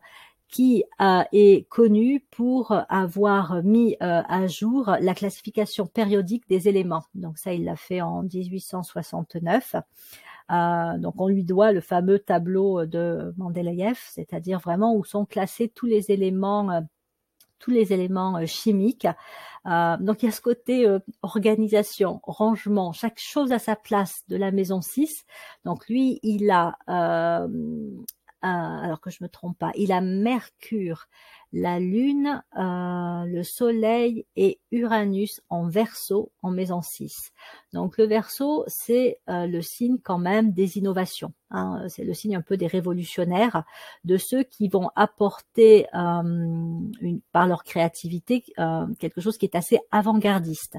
qui est connu pour avoir mis euh, à jour la classification périodique des éléments. Donc ça, il l'a fait en 1869. Euh, donc on lui doit le fameux tableau de Mendeleïev, c'est-à-dire vraiment où sont classés tous les éléments euh, tous les éléments chimiques. donc il y a ce côté organisation, rangement, chaque chose à sa place de la maison 6. Donc lui, il a alors que je me trompe pas, il a Mercure, la Lune, euh, le Soleil et Uranus en verso en maison 6. Donc le verso, c'est euh, le signe quand même des innovations. Hein. c'est le signe un peu des révolutionnaires, de ceux qui vont apporter euh, par leur créativité quelque chose qui est assez avant-gardiste.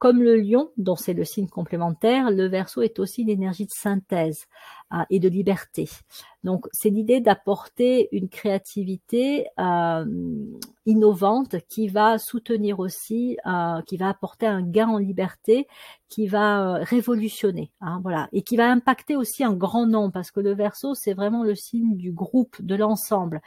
Comme le lion, dont c'est le signe complémentaire, le verso est aussi l'énergie de synthèse euh, et de liberté. Donc c'est l'idée d'apporter une créativité euh, innovante qui va soutenir aussi, euh, qui va apporter un gain en liberté, qui va révolutionner, hein, voilà, et qui va impacter aussi un grand nombre parce que le verso c'est vraiment le signe du groupe, de l'ensemble.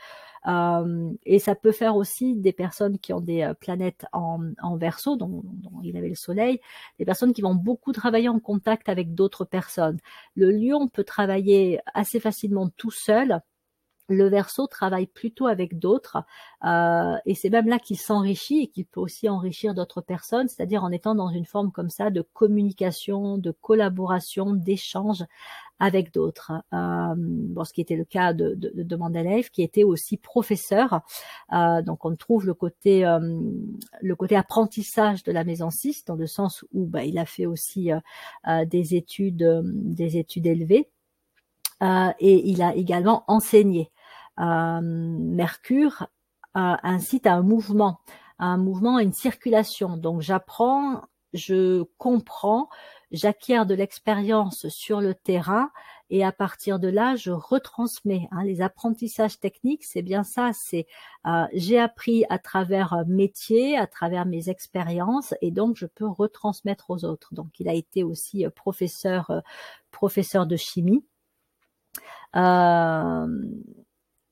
Euh, et ça peut faire aussi des personnes qui ont des euh, planètes en, en verso, dont, dont, il avait le soleil, des personnes qui vont beaucoup travailler en contact avec d'autres personnes. Le lion peut travailler assez facilement tout seul, le verso travaille plutôt avec d'autres euh, et c'est même là qu'il s'enrichit et qu'il peut aussi enrichir d'autres personnes, c'est-à-dire en étant dans une forme comme ça de communication, de collaboration, d'échange avec d'autres. Euh, bon, ce qui était le cas de, de, de qui était aussi professeur. Euh, donc on trouve le côté euh, le côté apprentissage de la maison 6 dans le sens où bah, il a fait aussi euh, euh, des études des études élevées. et il a également enseigné. Mercure incite à un mouvement, à un mouvement, à une circulation. Donc j'apprends, je comprends, j'acquiers de l'expérience sur le terrain et à partir de là, je retransmets. Hein, les apprentissages techniques, c'est bien ça. C'est euh, j'ai appris à travers un métier, à travers mes expériences, et donc je peux retransmettre aux autres. Donc, il a été aussi professeur professeur de chimie. Euh,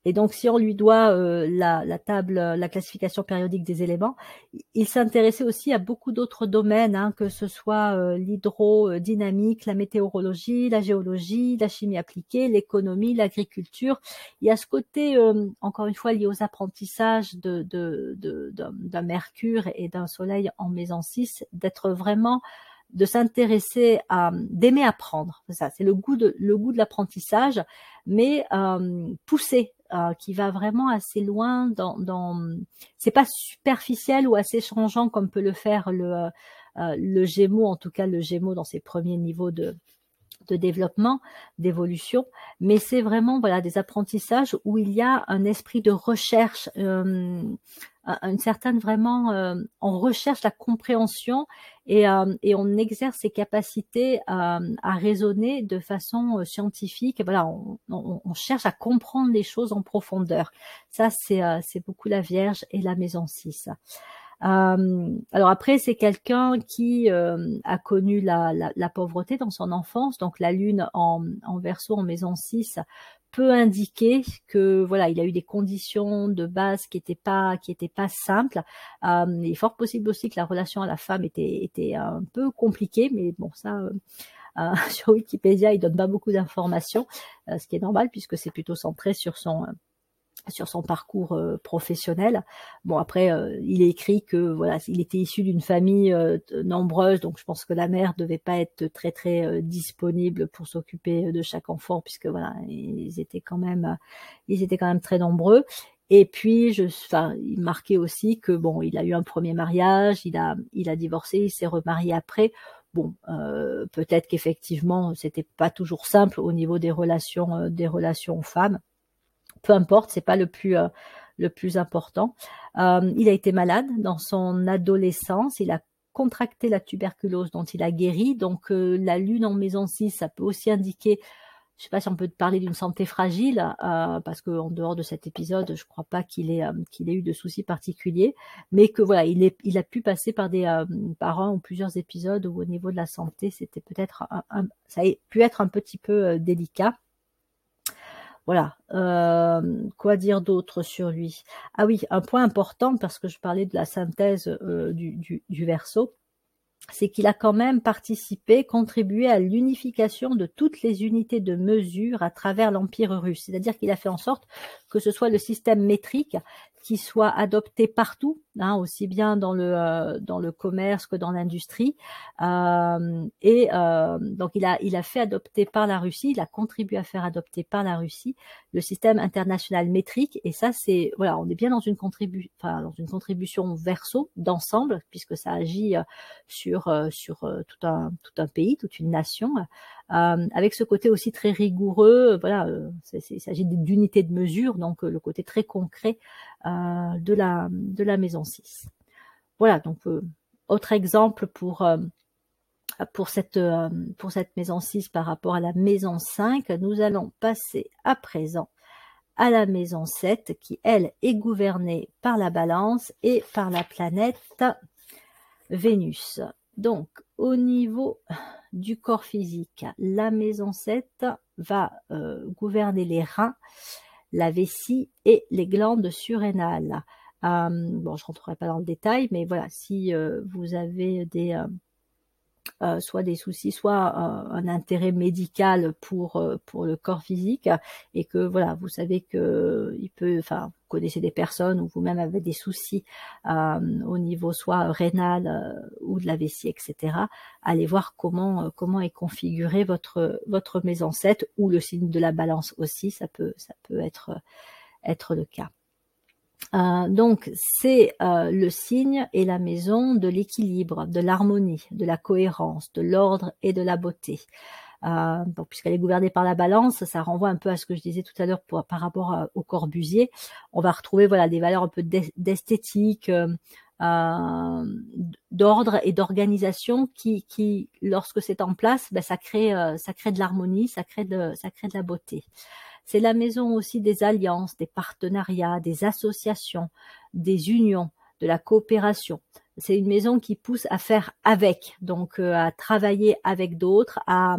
et donc, si on lui doit euh, la, la, table, la classification périodique des éléments, il s'intéressait aussi à beaucoup d'autres domaines, hein, que ce soit euh, l'hydrodynamique, la météorologie, la géologie, la chimie appliquée, l'économie, l'agriculture. Il y a ce côté, euh, encore une fois, lié aux apprentissages de, de, de, d'un Mercure et d'un Soleil en maison 6, d'être vraiment de s'intéresser à d'aimer apprendre ça c'est le goût de le goût de l'apprentissage mais euh, poussé euh, qui va vraiment assez loin dans dans c'est pas superficiel ou assez changeant comme peut le faire le euh, le Gémeaux en tout cas le Gémeaux dans ses premiers niveaux de de développement, d'évolution, mais c'est vraiment voilà des apprentissages où il y a un esprit de recherche, euh, une certaine vraiment, euh, on recherche la compréhension et, euh, on exerce ses capacités à, raisonner de façon scientifique. Voilà, on, on, cherche à comprendre les choses en profondeur. Ça, c'est c'est beaucoup la Vierge et la Maison 6. Euh, alors après, c'est quelqu'un qui euh, a connu la, la, la, pauvreté dans son enfance, donc la lune en, en verso en maison 6 peut indiquer que voilà, il a eu des conditions de base qui étaient pas qui étaient pas simples. Euh, il est fort possible aussi que la relation à la femme était était un peu compliquée, mais bon ça. Euh, euh sur Wikipédia, il donne pas beaucoup d'informations, euh, ce qui est normal puisque c'est plutôt centré sur son sur son parcours euh, professionnel. Bon après, euh, il écrit que voilà, il était issu d'une famille euh, nombreuse, donc je pense que la mère devait pas être très très disponible pour s'occuper de chaque enfant, puisque voilà, ils étaient quand même, ils étaient quand même très nombreux. Et puis, je, enfin, il marquait aussi que bon, il a eu un premier mariage, il a, il a divorcé, il s'est remarié après. Bon, euh, peut-être qu'effectivement, c'était pas toujours simple au niveau des relations, des relations femmes peu importe, c'est pas le plus euh, le plus important. Euh, il a été malade dans son adolescence, il a contracté la tuberculose dont il a guéri. Donc euh, la lune en maison 6, ça peut aussi indiquer, je sais pas si on peut parler d'une santé fragile, euh, parce qu'en dehors de cet épisode, je crois pas qu'il ait qu'il ait eu de soucis particuliers, mais que voilà, il est il a pu passer par des par un ou plusieurs épisodes où au niveau de la santé, c'était peut-être ça a pu être un petit peu délicat. Voilà. Euh, quoi dire d'autre sur lui? Ah oui, un point important parce que je parlais de la synthèse euh, du, du, du verso c'est qu'il a quand même participé, contribué à l'unification de toutes les unités de mesure à travers l'Empire russe. C'est-à-dire qu'il a fait en sorte que ce soit le système métrique qui soit adopté partout, hein, aussi bien dans le euh, dans le commerce que dans l'industrie. Euh, et euh, donc il a il a fait adopter par la Russie, il a contribué à faire adopter par la Russie le système international métrique. Et ça c'est voilà, on est bien dans une enfin, dans une contribution verso d'ensemble puisque ça agit sur sur tout un tout un pays, toute une nation. Avec ce côté aussi très rigoureux, voilà, il s'agit d'unités de mesure, donc le côté très concret euh, de, la, de la maison 6. Voilà, donc euh, autre exemple pour, euh, pour, cette, pour cette maison 6 par rapport à la maison 5. Nous allons passer à présent à la maison 7 qui, elle, est gouvernée par la balance et par la planète Vénus. Donc, au niveau du corps physique, la maison 7 va gouverner les reins la vessie et les glandes surrénales. Euh, bon, je rentrerai pas dans le détail, mais voilà, si euh, vous avez des euh, euh, soit des soucis, soit un intérêt médical pour pour le corps physique, et que voilà, vous savez que il peut, enfin, vous connaissez des personnes ou vous-même avez des soucis au niveau soit rénal ou de la vessie, etc. Allez voir comment comment est configuré votre votre maison 7 ou le signe de la balance aussi, ça peut ça peut être être le cas. Euh, donc c'est euh, le signe et la maison de l'équilibre, de l'harmonie, de la cohérence, de l'ordre et de la beauté. Euh, puisqu'elle est gouvernée par la balance, ça renvoie un peu à ce que je disais tout à l'heure par rapport au Corbusier. On va retrouver voilà des valeurs un peu d'esthétique, euh, d'ordre et d'organisation qui, qui, lorsque c'est en place, ben, ça crée, euh, ça crée de l'harmonie, ça ça crée de la beauté. C'est la maison aussi des alliances, des partenariats, des associations, des unions, de la coopération. C'est une maison qui pousse à faire avec, donc euh, à travailler avec d'autres, à,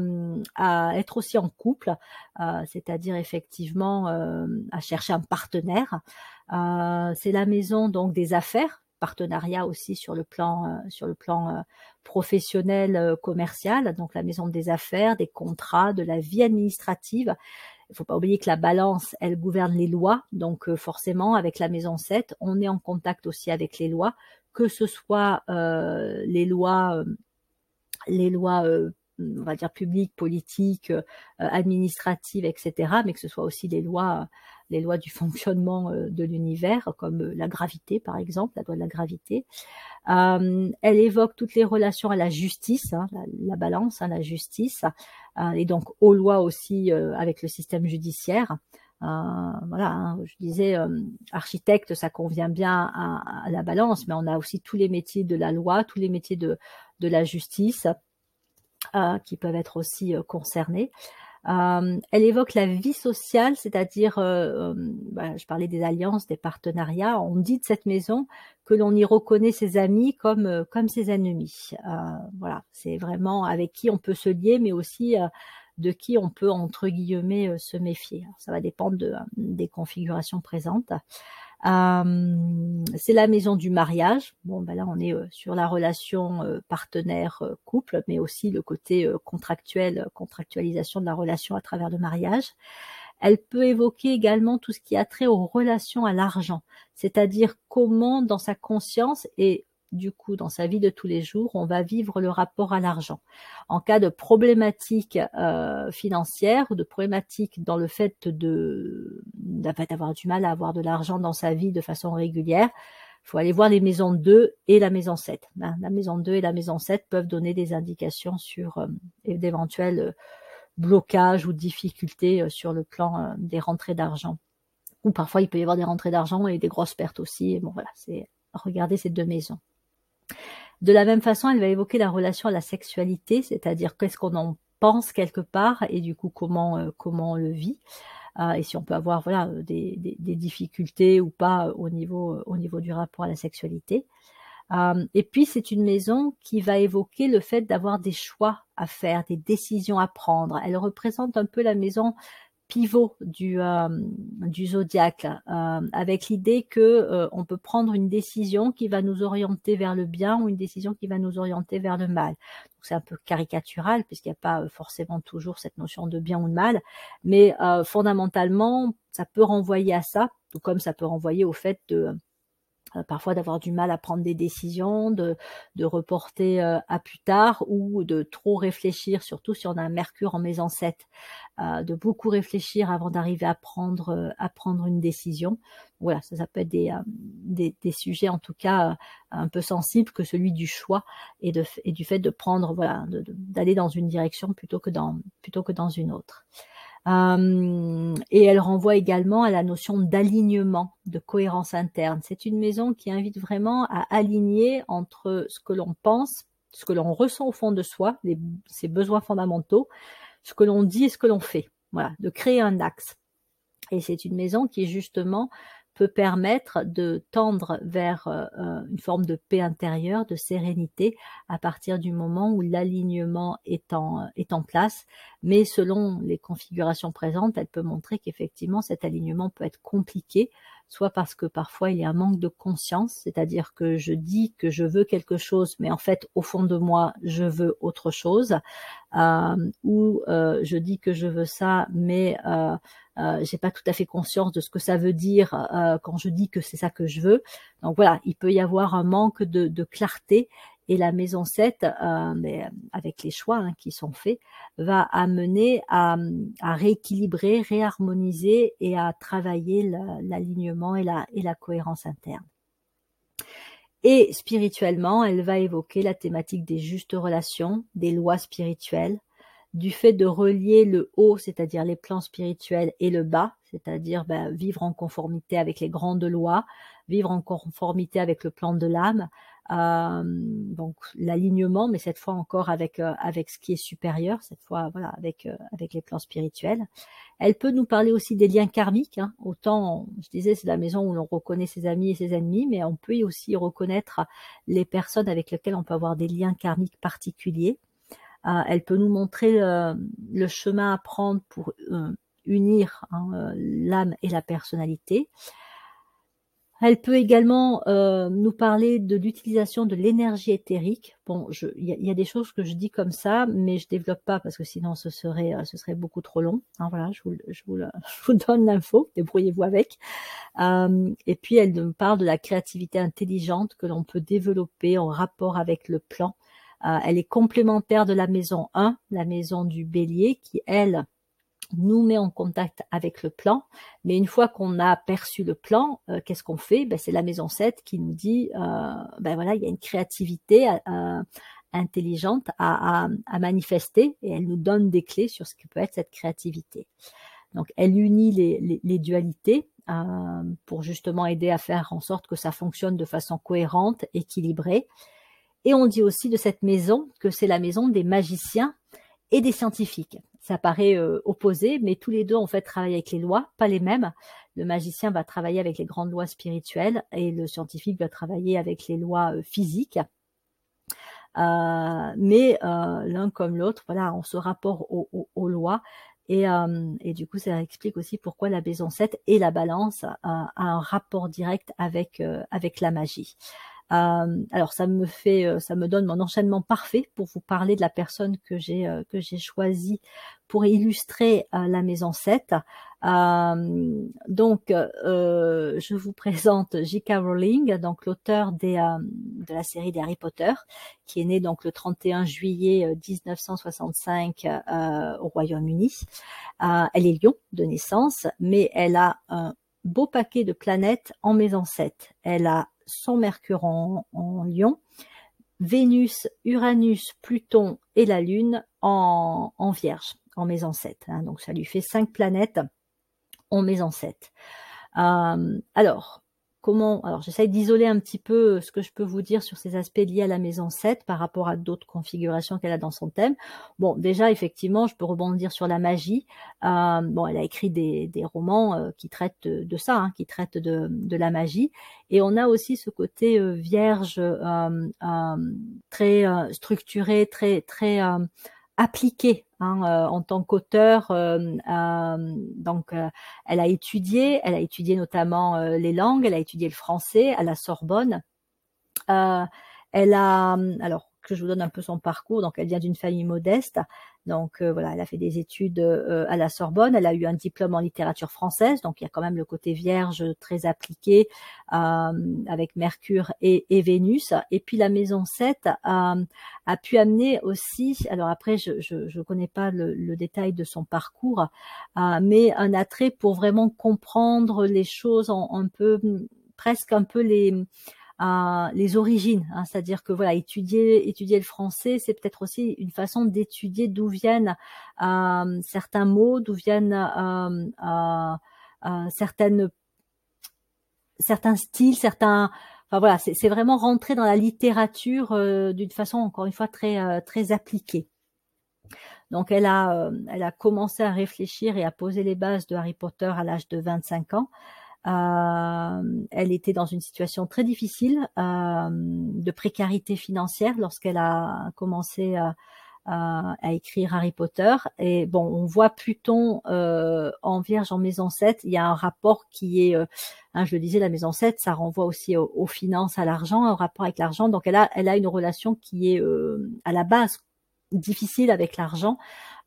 à, être aussi en couple, euh, c'est-à-dire effectivement euh, à chercher un partenaire. c'est la maison donc des affaires, partenariat aussi sur le plan sur le plan professionnel commercial, donc la maison des affaires, des contrats, de la vie administrative. Il faut pas oublier que la balance, elle gouverne les lois, donc euh, forcément, avec la maison 7, on est en contact aussi avec les lois, que ce soit euh, les lois, euh, les lois on va dire publiques, politiques, administratives, etc., mais que ce soit aussi les lois, les lois du fonctionnement de l'univers, comme la gravité par exemple, la loi de la gravité. Euh, elle évoque toutes les relations à la justice, hein, la, balance, hein, la justice, euh, et donc aux lois aussi euh, avec le système judiciaire. voilà, hein, je disais architecte, ça convient bien à, la balance, mais on a aussi tous les métiers de la loi, tous les métiers de, de la justice qui peuvent être aussi concernés. Euh, elle évoque la vie sociale, c'est-à-dire, euh, euh, bah, je parlais des alliances, des partenariats. On dit de cette maison que l'on y reconnaît ses amis comme comme ses ennemis. voilà, c'est vraiment avec qui on peut se lier, mais aussi de qui on peut entre guillemets se méfier. ça va dépendre de, des configurations présentes. Euh, c'est la maison du mariage. Bon, ben là, on est euh, sur la relation euh, partenaire-couple, mais aussi le côté contractuel, contractualisation de la relation à travers le mariage. Elle peut évoquer également tout ce qui a trait aux relations à l'argent, c'est-à-dire comment dans sa conscience et du coup, dans sa vie de tous les jours, on va vivre le rapport à l'argent. En cas de problématique euh, financière ou de problématique dans le fait d'avoir du mal à avoir de l'argent dans sa vie de façon régulière, faut aller voir les maisons 2 et la maison 7. Hein, la maison 2 et la maison 7 peuvent donner des indications sur euh, d'éventuels euh, blocages ou difficultés sur le plan des rentrées d'argent. Ou parfois il peut y avoir des rentrées d'argent et des grosses pertes aussi. bon voilà, c'est regarder ces deux maisons. De la même façon, elle va évoquer la relation à la sexualité, c'est-à-dire qu'est-ce qu'on en pense quelque part et du coup comment euh, on le vit euh, et si on peut avoir voilà des, difficultés ou pas au niveau au niveau du rapport à la sexualité. Euh, et puis c'est une maison qui va évoquer le fait d'avoir des choix à faire, des décisions à prendre. Elle représente un peu la maison pivot du, euh, du zodiaque, euh, avec l'idée que euh, on peut prendre une décision qui va nous orienter vers le bien ou une décision qui va nous orienter vers le mal. C'est un peu caricatural puisqu'il n'y a pas forcément toujours cette notion de bien ou de mal, mais fondamentalement, ça peut renvoyer à ça, tout comme ça peut renvoyer au fait de euh, parfois d'avoir du mal à prendre des décisions, de, de reporter euh, à plus tard ou de trop réfléchir, surtout si on a un Mercure en maison 7, euh, de beaucoup réfléchir avant d'arriver à prendre, à prendre une décision. Voilà, ça, ça peut être des, des, des, sujets en tout cas un peu sensibles que celui du choix et, de, et du fait de prendre, voilà, d'aller dans une direction plutôt que dans, plutôt que dans une autre. Euh, et elle renvoie également à la notion d'alignement, de cohérence interne. C'est une maison qui invite vraiment à aligner entre ce que l'on pense, ce que l'on ressent au fond de soi, ses besoins fondamentaux, ce que l'on dit et ce que l'on fait. Voilà, de créer un axe. Et c'est une maison qui justement peut permettre de tendre vers euh, euh, une forme de paix intérieure, de sérénité, à partir du moment où l'alignement est en, est en place. Mais selon les configurations présentes, elle peut montrer qu'effectivement cet alignement peut être compliqué, soit parce que parfois il y a un manque de conscience, c'est-à-dire que je dis que je veux quelque chose, mais en fait au fond de moi je veux autre chose, euh, ou euh, je dis que je veux ça, mais euh, euh, j'ai pas tout à fait conscience de ce que ça veut dire euh, quand je dis que c'est ça que je veux. Donc voilà, il peut y avoir un manque de, de clarté et la maison 7, euh, mais avec les choix hein, qui sont faits, va amener à, rééquilibrer, réharmoniser et à travailler l'alignement et la, cohérence interne. Et spirituellement, elle va évoquer la thématique des justes relations, des lois spirituelles, du fait de relier le haut, c'est-à-dire les plans spirituels, et le bas, c'est-à-dire ben, vivre en conformité avec les grandes lois, vivre en conformité avec le plan de l'âme, donc l'alignement, mais cette fois encore avec euh, avec ce qui est supérieur, cette fois voilà avec euh, avec les plans spirituels. Elle peut nous parler aussi des liens karmiques. Hein. Autant, je disais, c'est la maison où l'on reconnaît ses amis et ses ennemis, mais on peut aussi reconnaître les personnes avec lesquelles on peut avoir des liens karmiques particuliers. elle peut nous montrer le chemin à prendre pour unir hein, l'âme et la personnalité. Elle peut également euh, nous parler de l'utilisation de l'énergie éthérique. Bon, il y, a des choses que je dis comme ça, mais je développe pas parce que sinon ce serait euh, ce serait beaucoup trop long. Hein, voilà, je vous, donne l'info, débrouillez-vous avec. Euh, et puis elle nous parle de la créativité intelligente que l'on peut développer en rapport avec le plan. Elle est complémentaire de la maison 1, la maison du Bélier, qui elle nous met en contact avec le plan. Mais une fois qu'on a perçu le plan, euh, qu'est-ce qu'on fait? Ben, C'est la maison 7 qui nous dit, euh, ben voilà, il y a une créativité euh, intelligente à, manifester et elle nous donne des clés sur ce que peut être cette créativité. Donc elle unit les dualités pour justement aider à faire en sorte que ça fonctionne de façon cohérente, équilibrée. Et on dit aussi de cette maison que c'est la maison des magiciens et des scientifiques ça paraît euh, opposé, mais tous les deux en fait travaillent avec les lois, pas les mêmes. Le magicien va travailler avec les grandes lois spirituelles et le scientifique va travailler avec les lois euh, physiques. Euh, mais l'un comme l'autre, voilà, on se rapporte aux, lois et, et, du coup, ça explique aussi pourquoi la maison 7 et la balance a un rapport direct avec, avec la magie. Euh, alors ça me fait, euh, ça me donne mon enchaînement parfait pour vous parler de la personne que j'ai euh, que j'ai choisie pour illustrer la maison 7. donc je vous présente J.K. Rowling, donc l'auteur de la série des Harry Potter, qui est né donc le 31 juillet 1965 au Royaume-Uni. elle est Lion de naissance, mais elle a un beau paquet de planètes en maison 7. Elle a son Mercure en, Lion, Vénus, Uranus, Pluton et la Lune en, Vierge, en maison 7. Hein. donc ça lui fait cinq planètes en maison 7. Euh, alors, comment alors j'essaye d'isoler un petit peu ce que je peux vous dire sur ces aspects liés à la maison 7 par rapport à d'autres configurations qu'elle a dans son thème. Bon, déjà effectivement, je peux rebondir sur la magie. Euh, bon, elle a écrit des, romans euh, qui traitent de, ça, hein, qui traitent de, de, la magie, et on a aussi ce côté euh, vierge très structuré, très très appliquée hein, euh, en tant qu'auteur. Euh, euh, donc, elle a étudié, elle a étudié notamment les langues, elle a étudié le français à la Sorbonne. elle a, alors que je vous donne un peu son parcours. Donc, elle vient d'une famille modeste. Donc, euh, voilà, elle a fait des études euh, à la Sorbonne. Elle a eu un diplôme en littérature française. Donc, il y a quand même le côté vierge très appliqué euh, avec Mercure et, Vénus. Et puis, la maison 7 a pu amener aussi, alors après, je ne connais pas le, détail de son parcours, mais un attrait pour vraiment comprendre les choses en un peu, presque un peu les les origines, hein, c'est-à-dire que voilà, étudier étudier le français, c'est peut-être aussi une façon d'étudier d'où viennent euh, certains mots, d'où viennent euh, euh, certaines certains styles, certains Enfin voilà, c'est vraiment rentrer dans la littérature d'une façon encore une fois très très appliquée. Donc elle a elle a commencé à réfléchir et à poser les bases de Harry Potter à l'âge de 25 ans. Euh, elle était dans une situation très difficile euh, de précarité financière lorsqu'elle a commencé à, à, écrire Harry Potter. Et bon, on voit Pluton euh, en Vierge en maison 7. Il y a un rapport qui est, hein, je le disais, la maison 7, ça renvoie aussi aux, finances, à l'argent, un rapport avec l'argent. Donc elle a, elle a une relation qui est à la base difficile avec l'argent.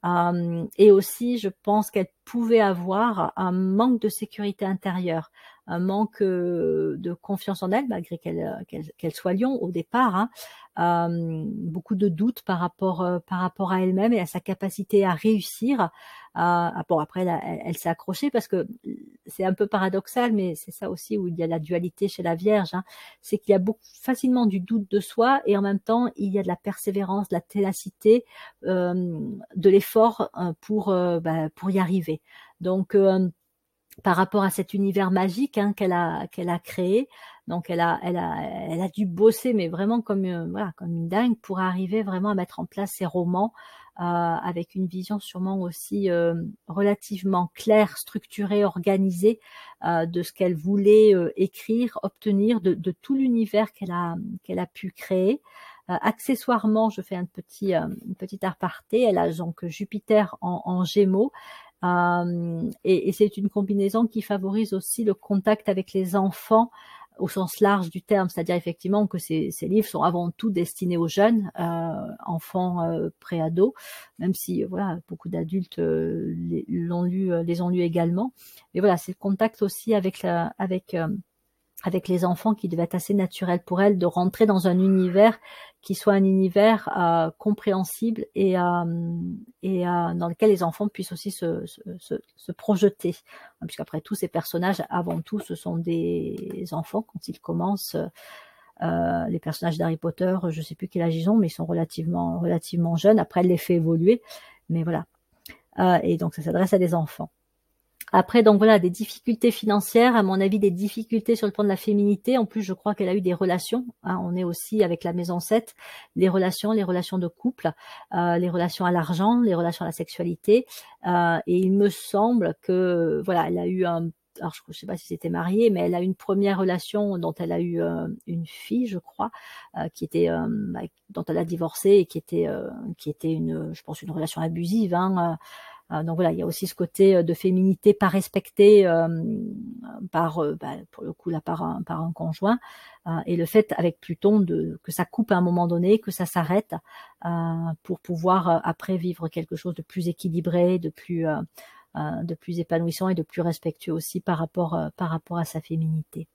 Euh, et aussi, je pense qu'elle pouvait avoir un manque de sécurité intérieure, un manque euh, de confiance en elle, malgré qu'elle qu'elle soit lion au départ. Hein. Euh, beaucoup de doutes par rapport par rapport à elle-même et à sa capacité à réussir. Ah, bon, après, elle, s'est accrochée parce que c'est un peu paradoxal, mais c'est ça aussi où il y a la dualité chez la Vierge. Hein. c'est qu'il y a beaucoup, facilement du doute de soi et en même temps, il y a de la persévérance, de la ténacité, de l'effort pour bah, pour y arriver. Donc par rapport à cet univers magique hein, qu'elle a qu'elle a créé. Donc elle a elle a elle a dû bosser mais vraiment comme euh, voilà comme une dingue pour arriver vraiment à mettre en place ses romans euh, avec une vision sûrement aussi euh, relativement claire, structurée, organisée euh, de ce qu'elle voulait écrire, obtenir de, tout l'univers qu'elle a qu'elle a pu créer. accessoirement, je fais un petit une petite aparté. Elle a donc Jupiter en, Gémeaux. Euh, et c'est une combinaison qui favorise aussi le contact avec les enfants au sens large du terme, c'est-à-dire effectivement que ces, ces, livres sont avant tout destinés aux jeunes, euh, enfants euh, pré-ados, même si voilà beaucoup d'adultes euh, l'ont lu, euh, les ont lus également. Mais voilà, c'est le contact aussi avec la, avec euh, avec les enfants qui devait être assez naturel pour elle de rentrer dans un univers qui soit un univers euh, compréhensible et, euh, euh, dans lequel les enfants puissent aussi se, se, se, se projeter. Puisqu'après tout, ces personnages, avant tout, ce sont des enfants quand ils commencent. Les personnages d'Harry Potter, je sais plus quel âge ils ont, mais ils sont relativement relativement jeunes. Après, elle les fait évoluer, mais voilà. Et donc, ça s'adresse à des enfants. Après, donc voilà, des difficultés financières, à mon avis, des difficultés sur le plan de la féminité. En plus, je crois qu'elle a eu des relations. Hein. on est aussi avec la maison 7, les relations, les relations de couple, euh, les relations à l'argent, les relations à la sexualité. Euh, et il me semble que voilà, elle a eu un alors je ne sais pas si c'était mariée, mais elle a une première relation dont elle a eu euh, une fille, je crois, euh, qui était euh, bah, dont elle a divorcé et qui était euh, qui était une, je pense, une relation abusive. Hein, euh, donc voilà, il y a aussi ce côté euh, de féminité pas respecté euh, par, bah, pour le coup là, par un, par un conjoint, et le fait avec Pluton de que ça coupe à un moment donné, que ça s'arrête pour pouvoir après vivre quelque chose de plus équilibré, de plus de plus épanouissant et de plus respectueux aussi par rapport par rapport à sa féminité.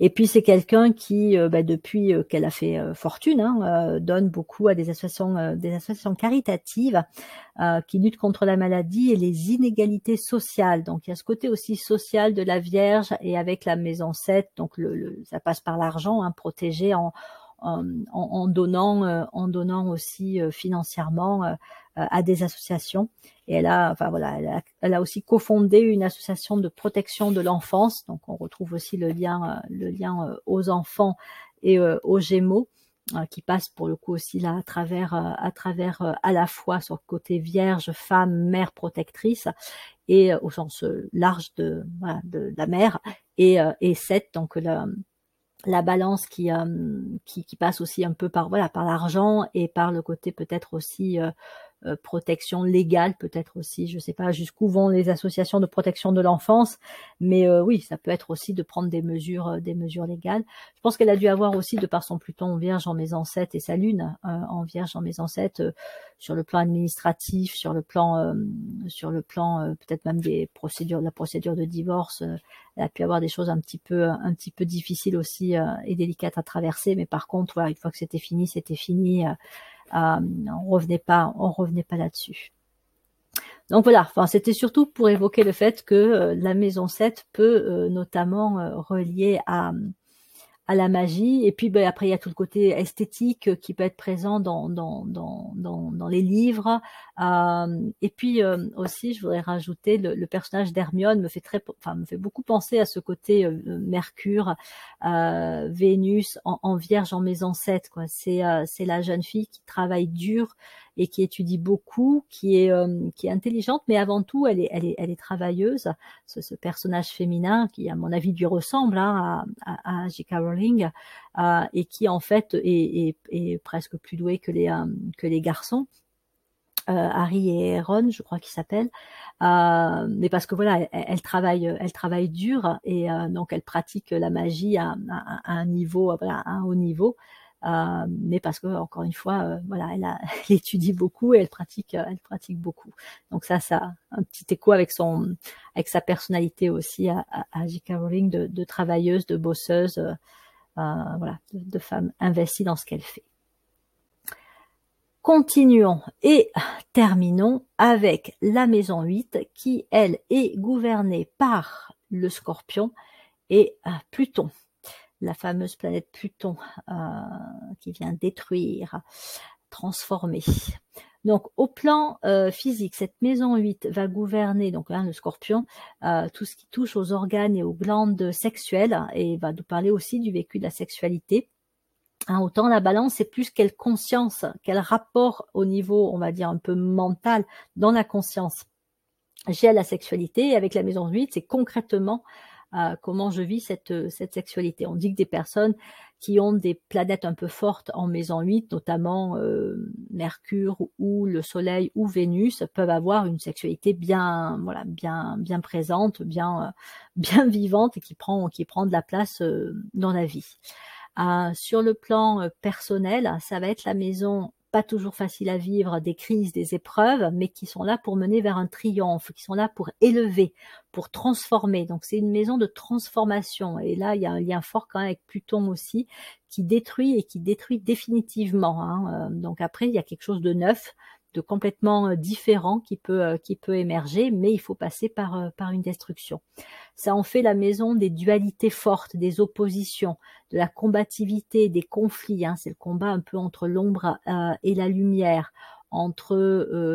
Et puis c'est quelqu'un qui, euh, bah, depuis euh, qu'elle a fait euh, fortune, hein, donne beaucoup à des associations, des associations caritatives qui luttent contre la maladie et les inégalités sociales. Donc il y a ce côté aussi social de la Vierge et avec la maison 7, donc le, ça passe par l'argent, hein, protégé en, en, en, donnant, en donnant aussi financièrement à des associations. Et elle a, enfin voilà, elle a, elle a aussi cofondé une association de protection de l'enfance. Donc on retrouve aussi le lien, euh, le lien euh, aux enfants et euh, aux Gémeaux qui passe pour le coup aussi là à travers à travers à la fois sur le côté vierge, femme, mère protectrice et au sens large de, voilà, de, la mère et et sept donc la la balance qui, qui, qui passe aussi un peu par voilà par l'argent et par le côté peut-être aussi euh, protection légale peut-être aussi. Je ne sais pas jusqu'où vont les associations de protection de l'enfance, mais euh, oui, ça peut être aussi de prendre des mesures, euh, des mesures légales. Je pense qu'elle a dû avoir aussi, de par son Pluton Vierge en maison 7 et sa Lune en Vierge en maison 7, sur le plan administratif, sur le plan, sur le plan peut-être même des procédures, la procédure de divorce. elle a pu avoir des choses un petit peu, un petit peu difficiles aussi et délicates à traverser, mais par contre, voilà, une fois que c'était fini, c'était fini euh, on revenait pas, on revenait pas là-dessus. Donc voilà, enfin, c'était surtout pour évoquer le fait que euh, la maison 7 peut euh, notamment relier à, la magie. Et puis ben, après, il y a tout le côté esthétique euh, qui peut être présent dans, dans, les livres. Euh, et puis euh, aussi, je voudrais rajouter le, personnage d'Hermione me fait très, me fait beaucoup penser à ce côté Mercure, Vénus en, Vierge en maison 7. Quoi. C'est, c'est la jeune fille qui travaille dur et qui étudie beaucoup, qui est euh, qui est intelligente, mais avant tout, elle est elle est elle est travailleuse. Ce, ce personnage féminin qui, à mon avis, lui ressemble hein, à, à, J.K. Rowling euh, et qui en fait est, est, est, presque plus doué que les euh, que les garçons. Euh, Harry et Ron, je crois qu'ils s'appellent, euh, mais parce que voilà, elle, travaille, elle travaille dur et donc elle pratique la magie à, à, à un niveau, voilà, à un haut niveau. Euh, mais parce que encore une fois, euh, voilà, elle, a, elle, étudie beaucoup et elle pratique, euh, elle pratique beaucoup. Donc ça, ça a un petit écho avec son, avec sa personnalité aussi à, à, à J.K. Rowling de, de, travailleuse, de bosseuse, euh, voilà, de, de femme investie dans ce qu'elle fait. Continuons et terminons avec la maison 8 qui, elle, est gouvernée par le scorpion et Pluton la fameuse planète Pluton euh, qui vient détruire, transformer. Donc, au plan euh, physique, cette maison 8 va gouverner, donc hein, le scorpion, euh, tout ce qui touche aux organes et aux glandes sexuelles, et va nous parler aussi du vécu de la sexualité. Hein, autant la balance, c'est plus quelle conscience, quel rapport au niveau, on va dire, un peu mental, dans la conscience j'ai la sexualité. Et avec la maison 8, c'est concrètement comment je vis cette, cette sexualité. On dit que des personnes qui ont des planètes un peu fortes en maison 8, notamment euh, Mercure ou le Soleil ou Vénus, peuvent avoir une sexualité bien, voilà, bien, bien présente, bien, euh, bien vivante et qui prend, qui prend de la place euh, dans la vie. sur le plan personnel, ça va être la maison pas toujours facile à vivre, des crises, des épreuves, mais qui sont là pour mener vers un triomphe, qui sont là pour élever, pour transformer. Donc c'est une maison de transformation. Et là, il y a un lien fort quand même avec Pluton aussi, qui détruit et qui détruit définitivement. Hein. Euh, donc après, il y a quelque chose de neuf, de complètement euh, différent qui peut euh, qui peut émerger, mais il faut passer par euh, par une destruction. Ça en fait la maison des dualités fortes, des oppositions, de la combativité, des conflits. Hein. C'est le combat un peu entre l'ombre et la lumière, entre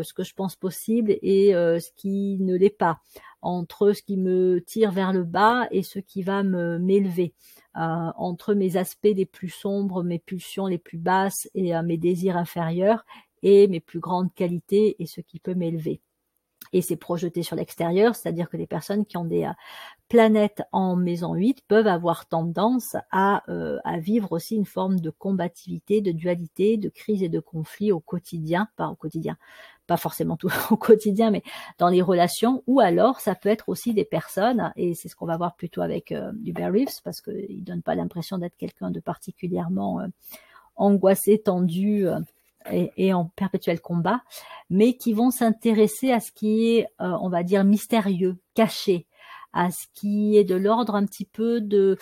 ce que je pense possible et ce qui ne l'est pas, entre ce qui me tire vers le bas et ce qui va me m'élever. entre mes aspects les plus sombres, mes pulsions les plus basses et mes désirs inférieurs, et mes plus grandes qualités et ce qui peut m'élever. Et c'est projeté sur l'extérieur, c'est-à-dire que les personnes qui ont des euh, planètes en maison 8 peuvent avoir tendance à, euh, à, vivre aussi une forme de combativité, de dualité, de crise et de conflit au quotidien, pas au quotidien, pas forcément tout au quotidien, mais dans les relations, ou alors ça peut être aussi des personnes, et c'est ce qu'on va voir plutôt avec euh, Hubert Reeves, parce qu'il donne pas l'impression d'être quelqu'un de particulièrement euh, angoissé, tendu, et, en perpétuel combat, mais qui vont s'intéresser à ce qui est, euh, on va dire, mystérieux, caché, à ce qui est de l'ordre un petit peu de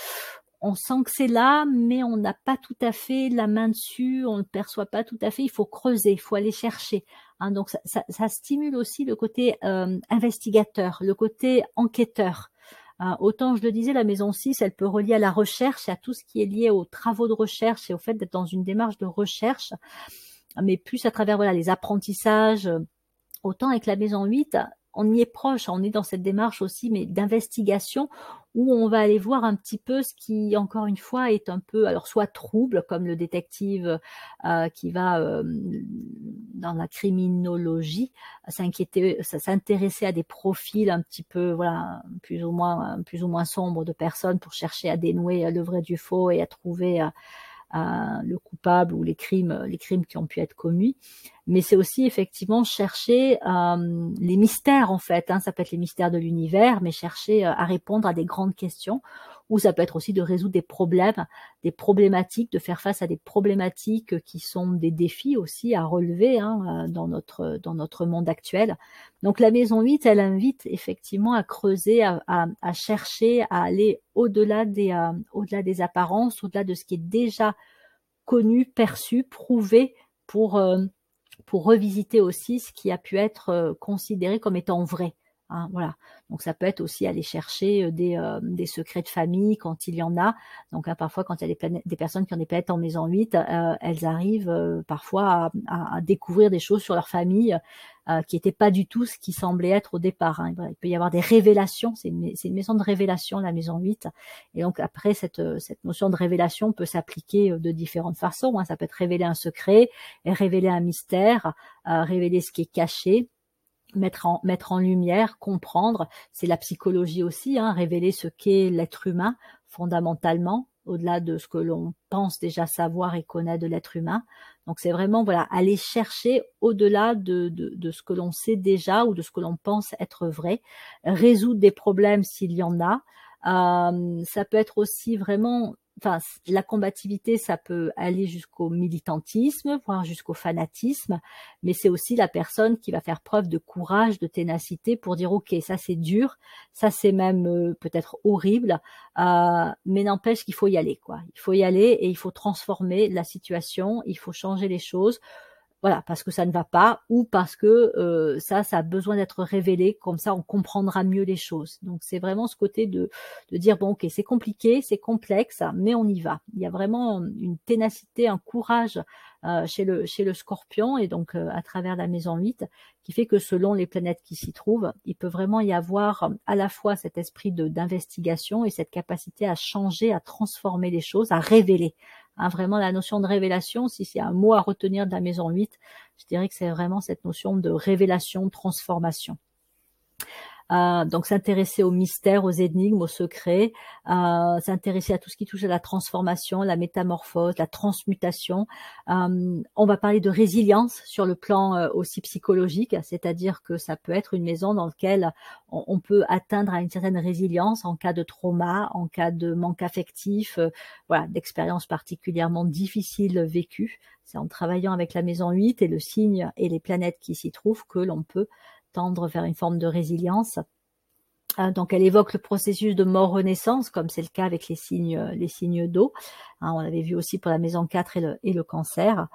on sent que c'est là, mais on n'a pas tout à fait la main dessus, on ne le perçoit pas tout à fait, il faut creuser, il faut aller chercher. Hein, donc ça, ça, stimule aussi le côté euh, investigateur, le côté enquêteur. Hein, autant je le disais, la maison 6, elle peut relier à la recherche et à tout ce qui est lié aux travaux de recherche et au fait d'être dans une démarche de recherche mais plus à travers voilà les apprentissages. Autant avec la maison 8, on y est proche, on est dans cette démarche aussi, mais d'investigation où on va aller voir un petit peu ce qui, encore une fois, est un peu, alors soit trouble, comme le détective euh, qui va euh, dans la criminologie, s'inquiéter, s'intéresser à des profils un petit peu, voilà, plus ou moins, plus ou moins sombres de personnes pour chercher à dénouer le vrai du faux et à trouver euh, le coupable ou les crimes, les crimes qui ont pu être commis. Mais c'est aussi effectivement chercher euh, les mystères en fait. Hein, ça peut être les mystères de l'univers, mais chercher euh, à répondre à des grandes questions. Ou ça peut être aussi de résoudre des problèmes, des problématiques, de faire face à des problématiques qui sont des défis aussi à relever hein, euh, dans notre dans notre monde actuel. Donc la maison 8, elle invite effectivement à creuser, à, à, chercher, à aller au-delà des euh, au-delà des apparences, au-delà de ce qui est déjà connu, perçu, prouvé pour euh, pour revisiter aussi ce qui a pu être considéré comme étant vrai. Hein, voilà. Donc ça peut être aussi aller chercher euh, des, euh, des, secrets de famille quand il y en a. Donc hein, parfois quand il y a des, personnes qui ont des planètes en maison 8, euh, elles arrivent parfois à, découvrir des choses sur leur famille qui n'étaient pas du tout ce qui semblait être au départ. Hein. Il peut y avoir des révélations. C'est une, maison de révélation, la maison 8. Et donc après, cette, cette notion de révélation peut s'appliquer de différentes façons. Ça peut être révéler un secret, révéler un mystère, révéler ce qui est caché mettre en, mettre en lumière, comprendre, c'est la psychologie aussi, hein, révéler ce qu'est l'être humain fondamentalement, au-delà de ce que l'on pense déjà savoir et connaître de l'être humain. Donc c'est vraiment voilà aller chercher au-delà de, de, de, ce que l'on sait déjà ou de ce que l'on pense être vrai, résoudre des problèmes s'il y en a. Euh, ça peut être aussi vraiment enfin, la combativité, ça peut aller jusqu'au militantisme, voire jusqu'au fanatisme, mais c'est aussi la personne qui va faire preuve de courage, de ténacité pour dire ok, ça c'est dur, ça c'est même euh, peut-être horrible, euh, mais n'empêche qu'il faut y aller, quoi. Il faut y aller et il faut transformer la situation, il faut changer les choses voilà, parce que ça ne va pas ou parce que euh, ça, ça a besoin d'être révélé, comme ça on comprendra mieux les choses. Donc c'est vraiment ce côté de, de dire, bon ok, c'est compliqué, c'est complexe, mais on y va. Il y a vraiment une ténacité, un courage euh, chez, le, chez le scorpion et donc euh, à travers la maison 8 qui fait que selon les planètes qui s'y trouvent, il peut vraiment y avoir à la fois cet esprit d'investigation et cette capacité à changer, à transformer les choses, à révéler. Hein, vraiment la notion de révélation, si c'est un mot à retenir de la maison 8, je dirais que c'est vraiment cette notion de révélation, transformation. Euh, donc s'intéresser aux mystères, aux énigmes, aux secrets, euh, s'intéresser à tout ce qui touche à la transformation, la métamorphose, la transmutation. Euh, on va parler de résilience sur le plan euh, aussi psychologique, c'est-à-dire que ça peut être une maison dans laquelle on, peut atteindre à une certaine résilience en cas de trauma, en cas de manque affectif, euh, voilà, d'expériences particulièrement difficiles vécues. C'est en travaillant avec la maison 8 et le signe et les planètes qui s'y trouvent que l'on peut tendre vers une forme de résilience. Euh, donc, elle évoque le processus de mort-renaissance, comme c'est le cas avec les signes, signes d'eau. Hein, on l'avait vu aussi pour la maison 4 et le, et le cancer.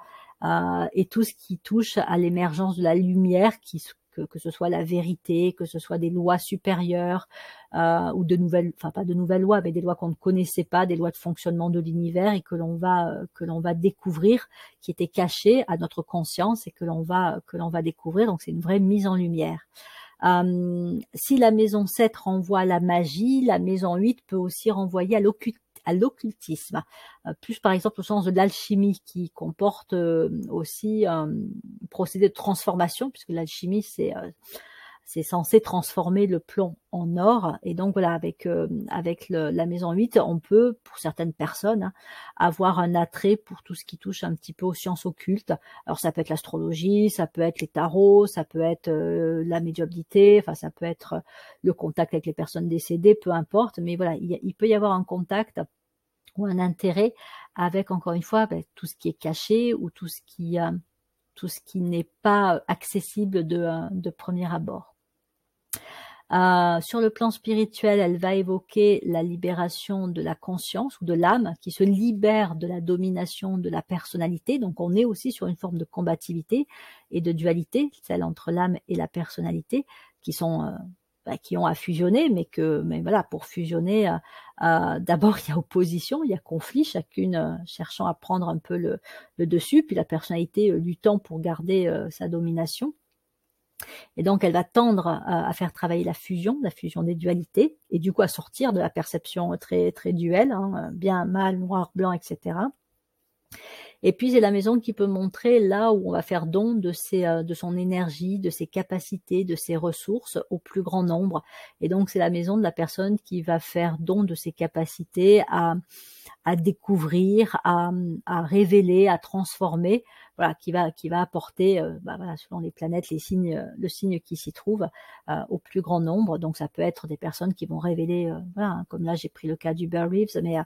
Euh, et tout ce qui touche à l'émergence de la lumière, qui, que, que, ce soit la vérité, que ce soit des lois supérieures euh, ou de nouvelles, enfin pas de nouvelles lois, mais des lois qu'on ne connaissait pas, des lois de fonctionnement de l'univers et que l'on va que l'on va découvrir, qui étaient cachées à notre conscience et que l'on va que l'on va découvrir. Donc c'est une vraie mise en lumière. Euh, si la maison 7 renvoie à la magie, la maison 8 peut aussi renvoyer à l'occultisme à l'occultisme, euh, plus par exemple au sens de l'alchimie qui comporte euh, aussi un procédé de transformation, puisque l'alchimie c'est euh, c'est censé transformer le plomb en or. Et donc voilà, avec euh, avec le, la maison 8, on peut, pour certaines personnes, hein, avoir un attrait pour tout ce qui touche un petit peu aux sciences occultes. Alors ça peut être l'astrologie, ça peut être les tarots, ça peut être euh, la médiumnité, enfin ça peut être le contact avec les personnes décédées, peu importe. Mais voilà, il, il peut y avoir un contact ou un intérêt avec encore une fois ben, tout ce qui est caché ou tout ce qui euh, tout ce qui n'est pas accessible de, de premier abord. Euh, sur le plan spirituel, elle va évoquer la libération de la conscience ou de l'âme qui se libère de la domination de la personnalité. Donc on est aussi sur une forme de combativité et de dualité, celle entre l'âme et la personnalité, qui sont euh, bah, qui ont à fusionner, mais que mais voilà pour fusionner, euh, d'abord il y a opposition, il y a conflit, chacune cherchant à prendre un peu le, le, dessus, puis la personnalité luttant pour garder sa domination. Et donc, elle va tendre à, faire travailler la fusion, la fusion des dualités, et du coup à sortir de la perception très très duelle, hein, bien, mal, noir, blanc, etc. Et puis c'est la maison qui peut montrer là où on va faire don de ses, euh, de son énergie, de ses capacités, de ses ressources au plus grand nombre. Et donc c'est la maison de la personne qui va faire don de ses capacités à, à découvrir, à, à révéler, à transformer, voilà, qui va qui va apporter, euh, bah voilà, selon les planètes, les signes, le signe qui s'y trouve euh, au plus grand nombre. Donc ça peut être des personnes qui vont révéler, euh, voilà, hein, comme là j'ai pris le cas du Bear Reeves, mais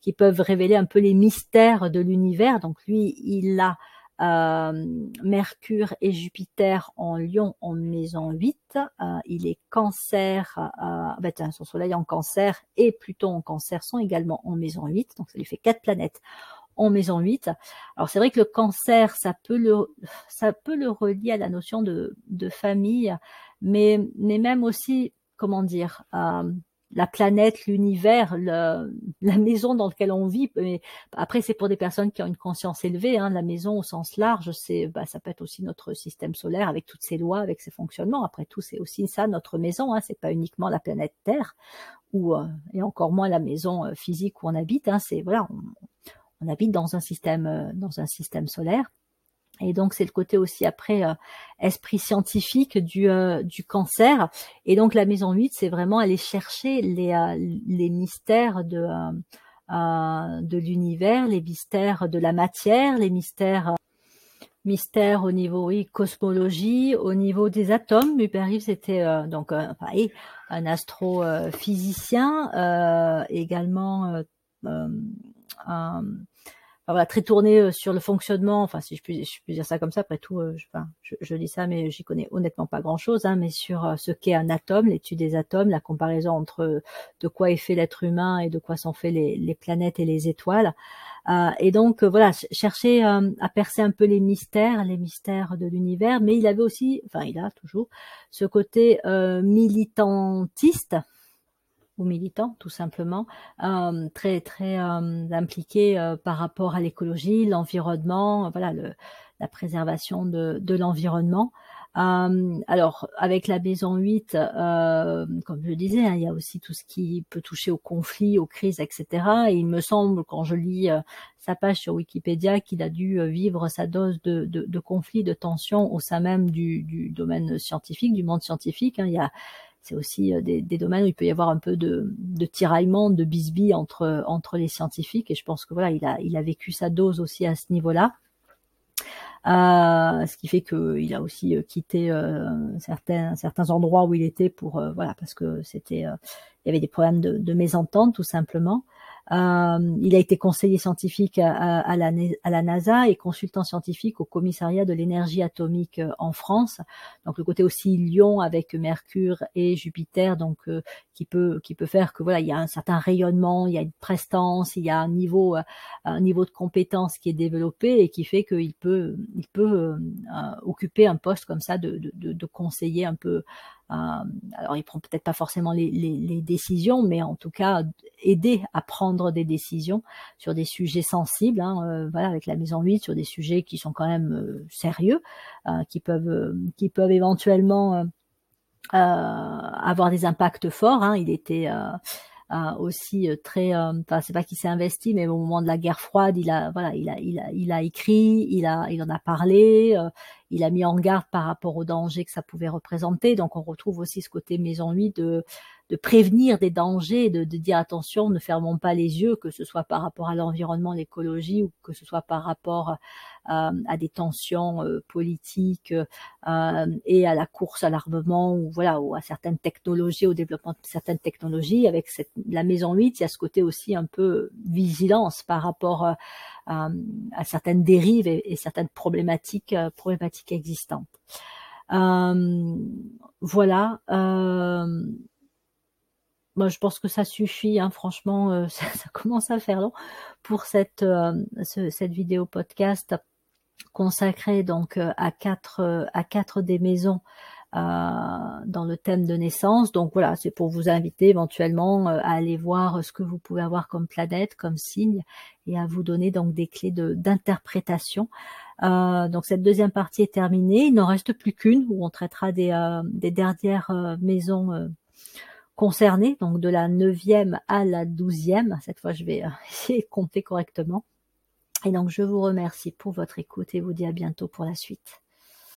qui peuvent révéler un peu les mystères de l'univers. Donc lui, il a euh, Mercure et Jupiter en Lion en maison 8. Euh, il est Cancer, euh, ben, son Soleil en Cancer et Pluton en Cancer sont également en maison 8. Donc ça lui fait quatre planètes en maison 8. Alors c'est vrai que le cancer, ça peut le, ça peut le relier à la notion de, de famille, mais, mais même aussi, comment dire, euh, la planète, l'univers, la maison dans laquelle on vit. Mais après, c'est pour des personnes qui ont une conscience élevée. Hein, la maison au sens large, c'est, bah, ça peut être aussi notre système solaire avec toutes ses lois, avec ses fonctionnements. Après tout, c'est aussi ça notre maison. Hein, c'est pas uniquement la planète Terre ou euh, et encore moins la maison euh, physique où on habite. Hein, c'est voilà, on, on, habite dans un système, euh, dans un système solaire. Et donc c'est le côté aussi après euh, esprit scientifique du, euh, du cancer. Et donc la maison 8, c'est vraiment aller chercher les, euh, les mystères de, de l'univers, les mystères de la matière, les mystères mystères au niveau oui, cosmologie, au niveau des atomes. Hubert c'était donc pareil, un astrophysicien, également un voilà, très tourné sur le fonctionnement, enfin si je puis, dire ça comme ça, après tout, je, enfin, je, dis ça, mais j'y connais honnêtement pas grand-chose, hein, mais sur ce qu'est un atome, l'étude des atomes, la comparaison entre de quoi est fait l'être humain et de quoi sont faits les, planètes et les étoiles. Euh, et donc voilà, chercher à percer un peu les mystères, les mystères de l'univers, mais il avait aussi, enfin il a toujours ce côté militantiste ou militant tout simplement, euh, très très euh, impliqué euh, par rapport à l'écologie, l'environnement, voilà le, la préservation de, de l'environnement. alors avec la maison 8, comme je disais, hein, il y a aussi tout ce qui peut toucher aux conflits, aux crises, etc. Et il me semble quand je lis sa page sur Wikipédia qu'il a dû vivre sa dose de, de, de conflits, de tensions au sein même du, du domaine scientifique, du monde scientifique. Hein. Il y a c'est aussi euh, des, domaines où il peut y avoir un peu de, tiraillement, de bisbille entre les scientifiques. Et je pense que voilà, il a vécu sa dose aussi à ce niveau-là. Euh, ce qui fait qu'il a aussi euh, quitté certains endroits où il était pour voilà parce que c'était il y avait des problèmes de, de mésentente tout simplement. Euh, il a été conseiller scientifique à, la, NASA et consultant scientifique au commissariat de l'énergie atomique euh, en France. Donc le côté aussi Lion avec Mercure et Jupiter, donc euh, qui peut qui peut faire que voilà il y a un certain rayonnement, il y a une prestance, il y a un niveau un niveau de compétence qui est développé et qui fait qu'il peut il peut occuper un poste comme ça de, de, de conseiller un peu alors, il prend peut-être pas forcément les, les, les, décisions, mais en tout cas aider à prendre des décisions sur des sujets sensibles. Hein, euh, voilà, avec la maison 8 sur des sujets qui sont quand même euh, sérieux, qui peuvent qui peuvent éventuellement avoir des impacts forts. Hein. Il était aussi très, enfin c'est pas qu'il s'est investi, mais au moment de la guerre froide, il a voilà, il a il a il a écrit, il a il en a parlé, il a mis en garde par rapport aux dangers que ça pouvait représenter. Donc on retrouve aussi ce côté maison lui de de prévenir des dangers, de, de, dire attention, ne fermons pas les yeux, que ce soit par rapport à l'environnement, l'écologie, ou que ce soit par rapport euh, à des tensions euh, politiques euh, et à la course à l'armement, ou voilà, ou à certaines technologies, au développement de certaines technologies. Avec cette, la maison 8, il y a ce côté aussi un peu vigilance par rapport à, à certaines dérives et, certaines problématiques, euh, problématiques existantes. Euh, voilà. Euh, moi, je pense que ça suffit. Hein, franchement, euh, ça, commence à faire long pour cette ce, cette vidéo podcast consacrée donc à quatre à quatre des maisons euh, dans le thème de naissance. Donc voilà, c'est pour vous inviter éventuellement euh, à aller voir ce que vous pouvez avoir comme planète, comme signe, et à vous donner donc des clés d'interprétation. Euh, donc cette deuxième partie est terminée. Il n'en reste plus qu'une où on traitera des, euh, dernières euh, maisons concernées, donc de la neuvième à la douzième. Cette fois, je vais essayer compter correctement. Et donc, je vous remercie pour votre écoute et vous dis à bientôt pour la suite.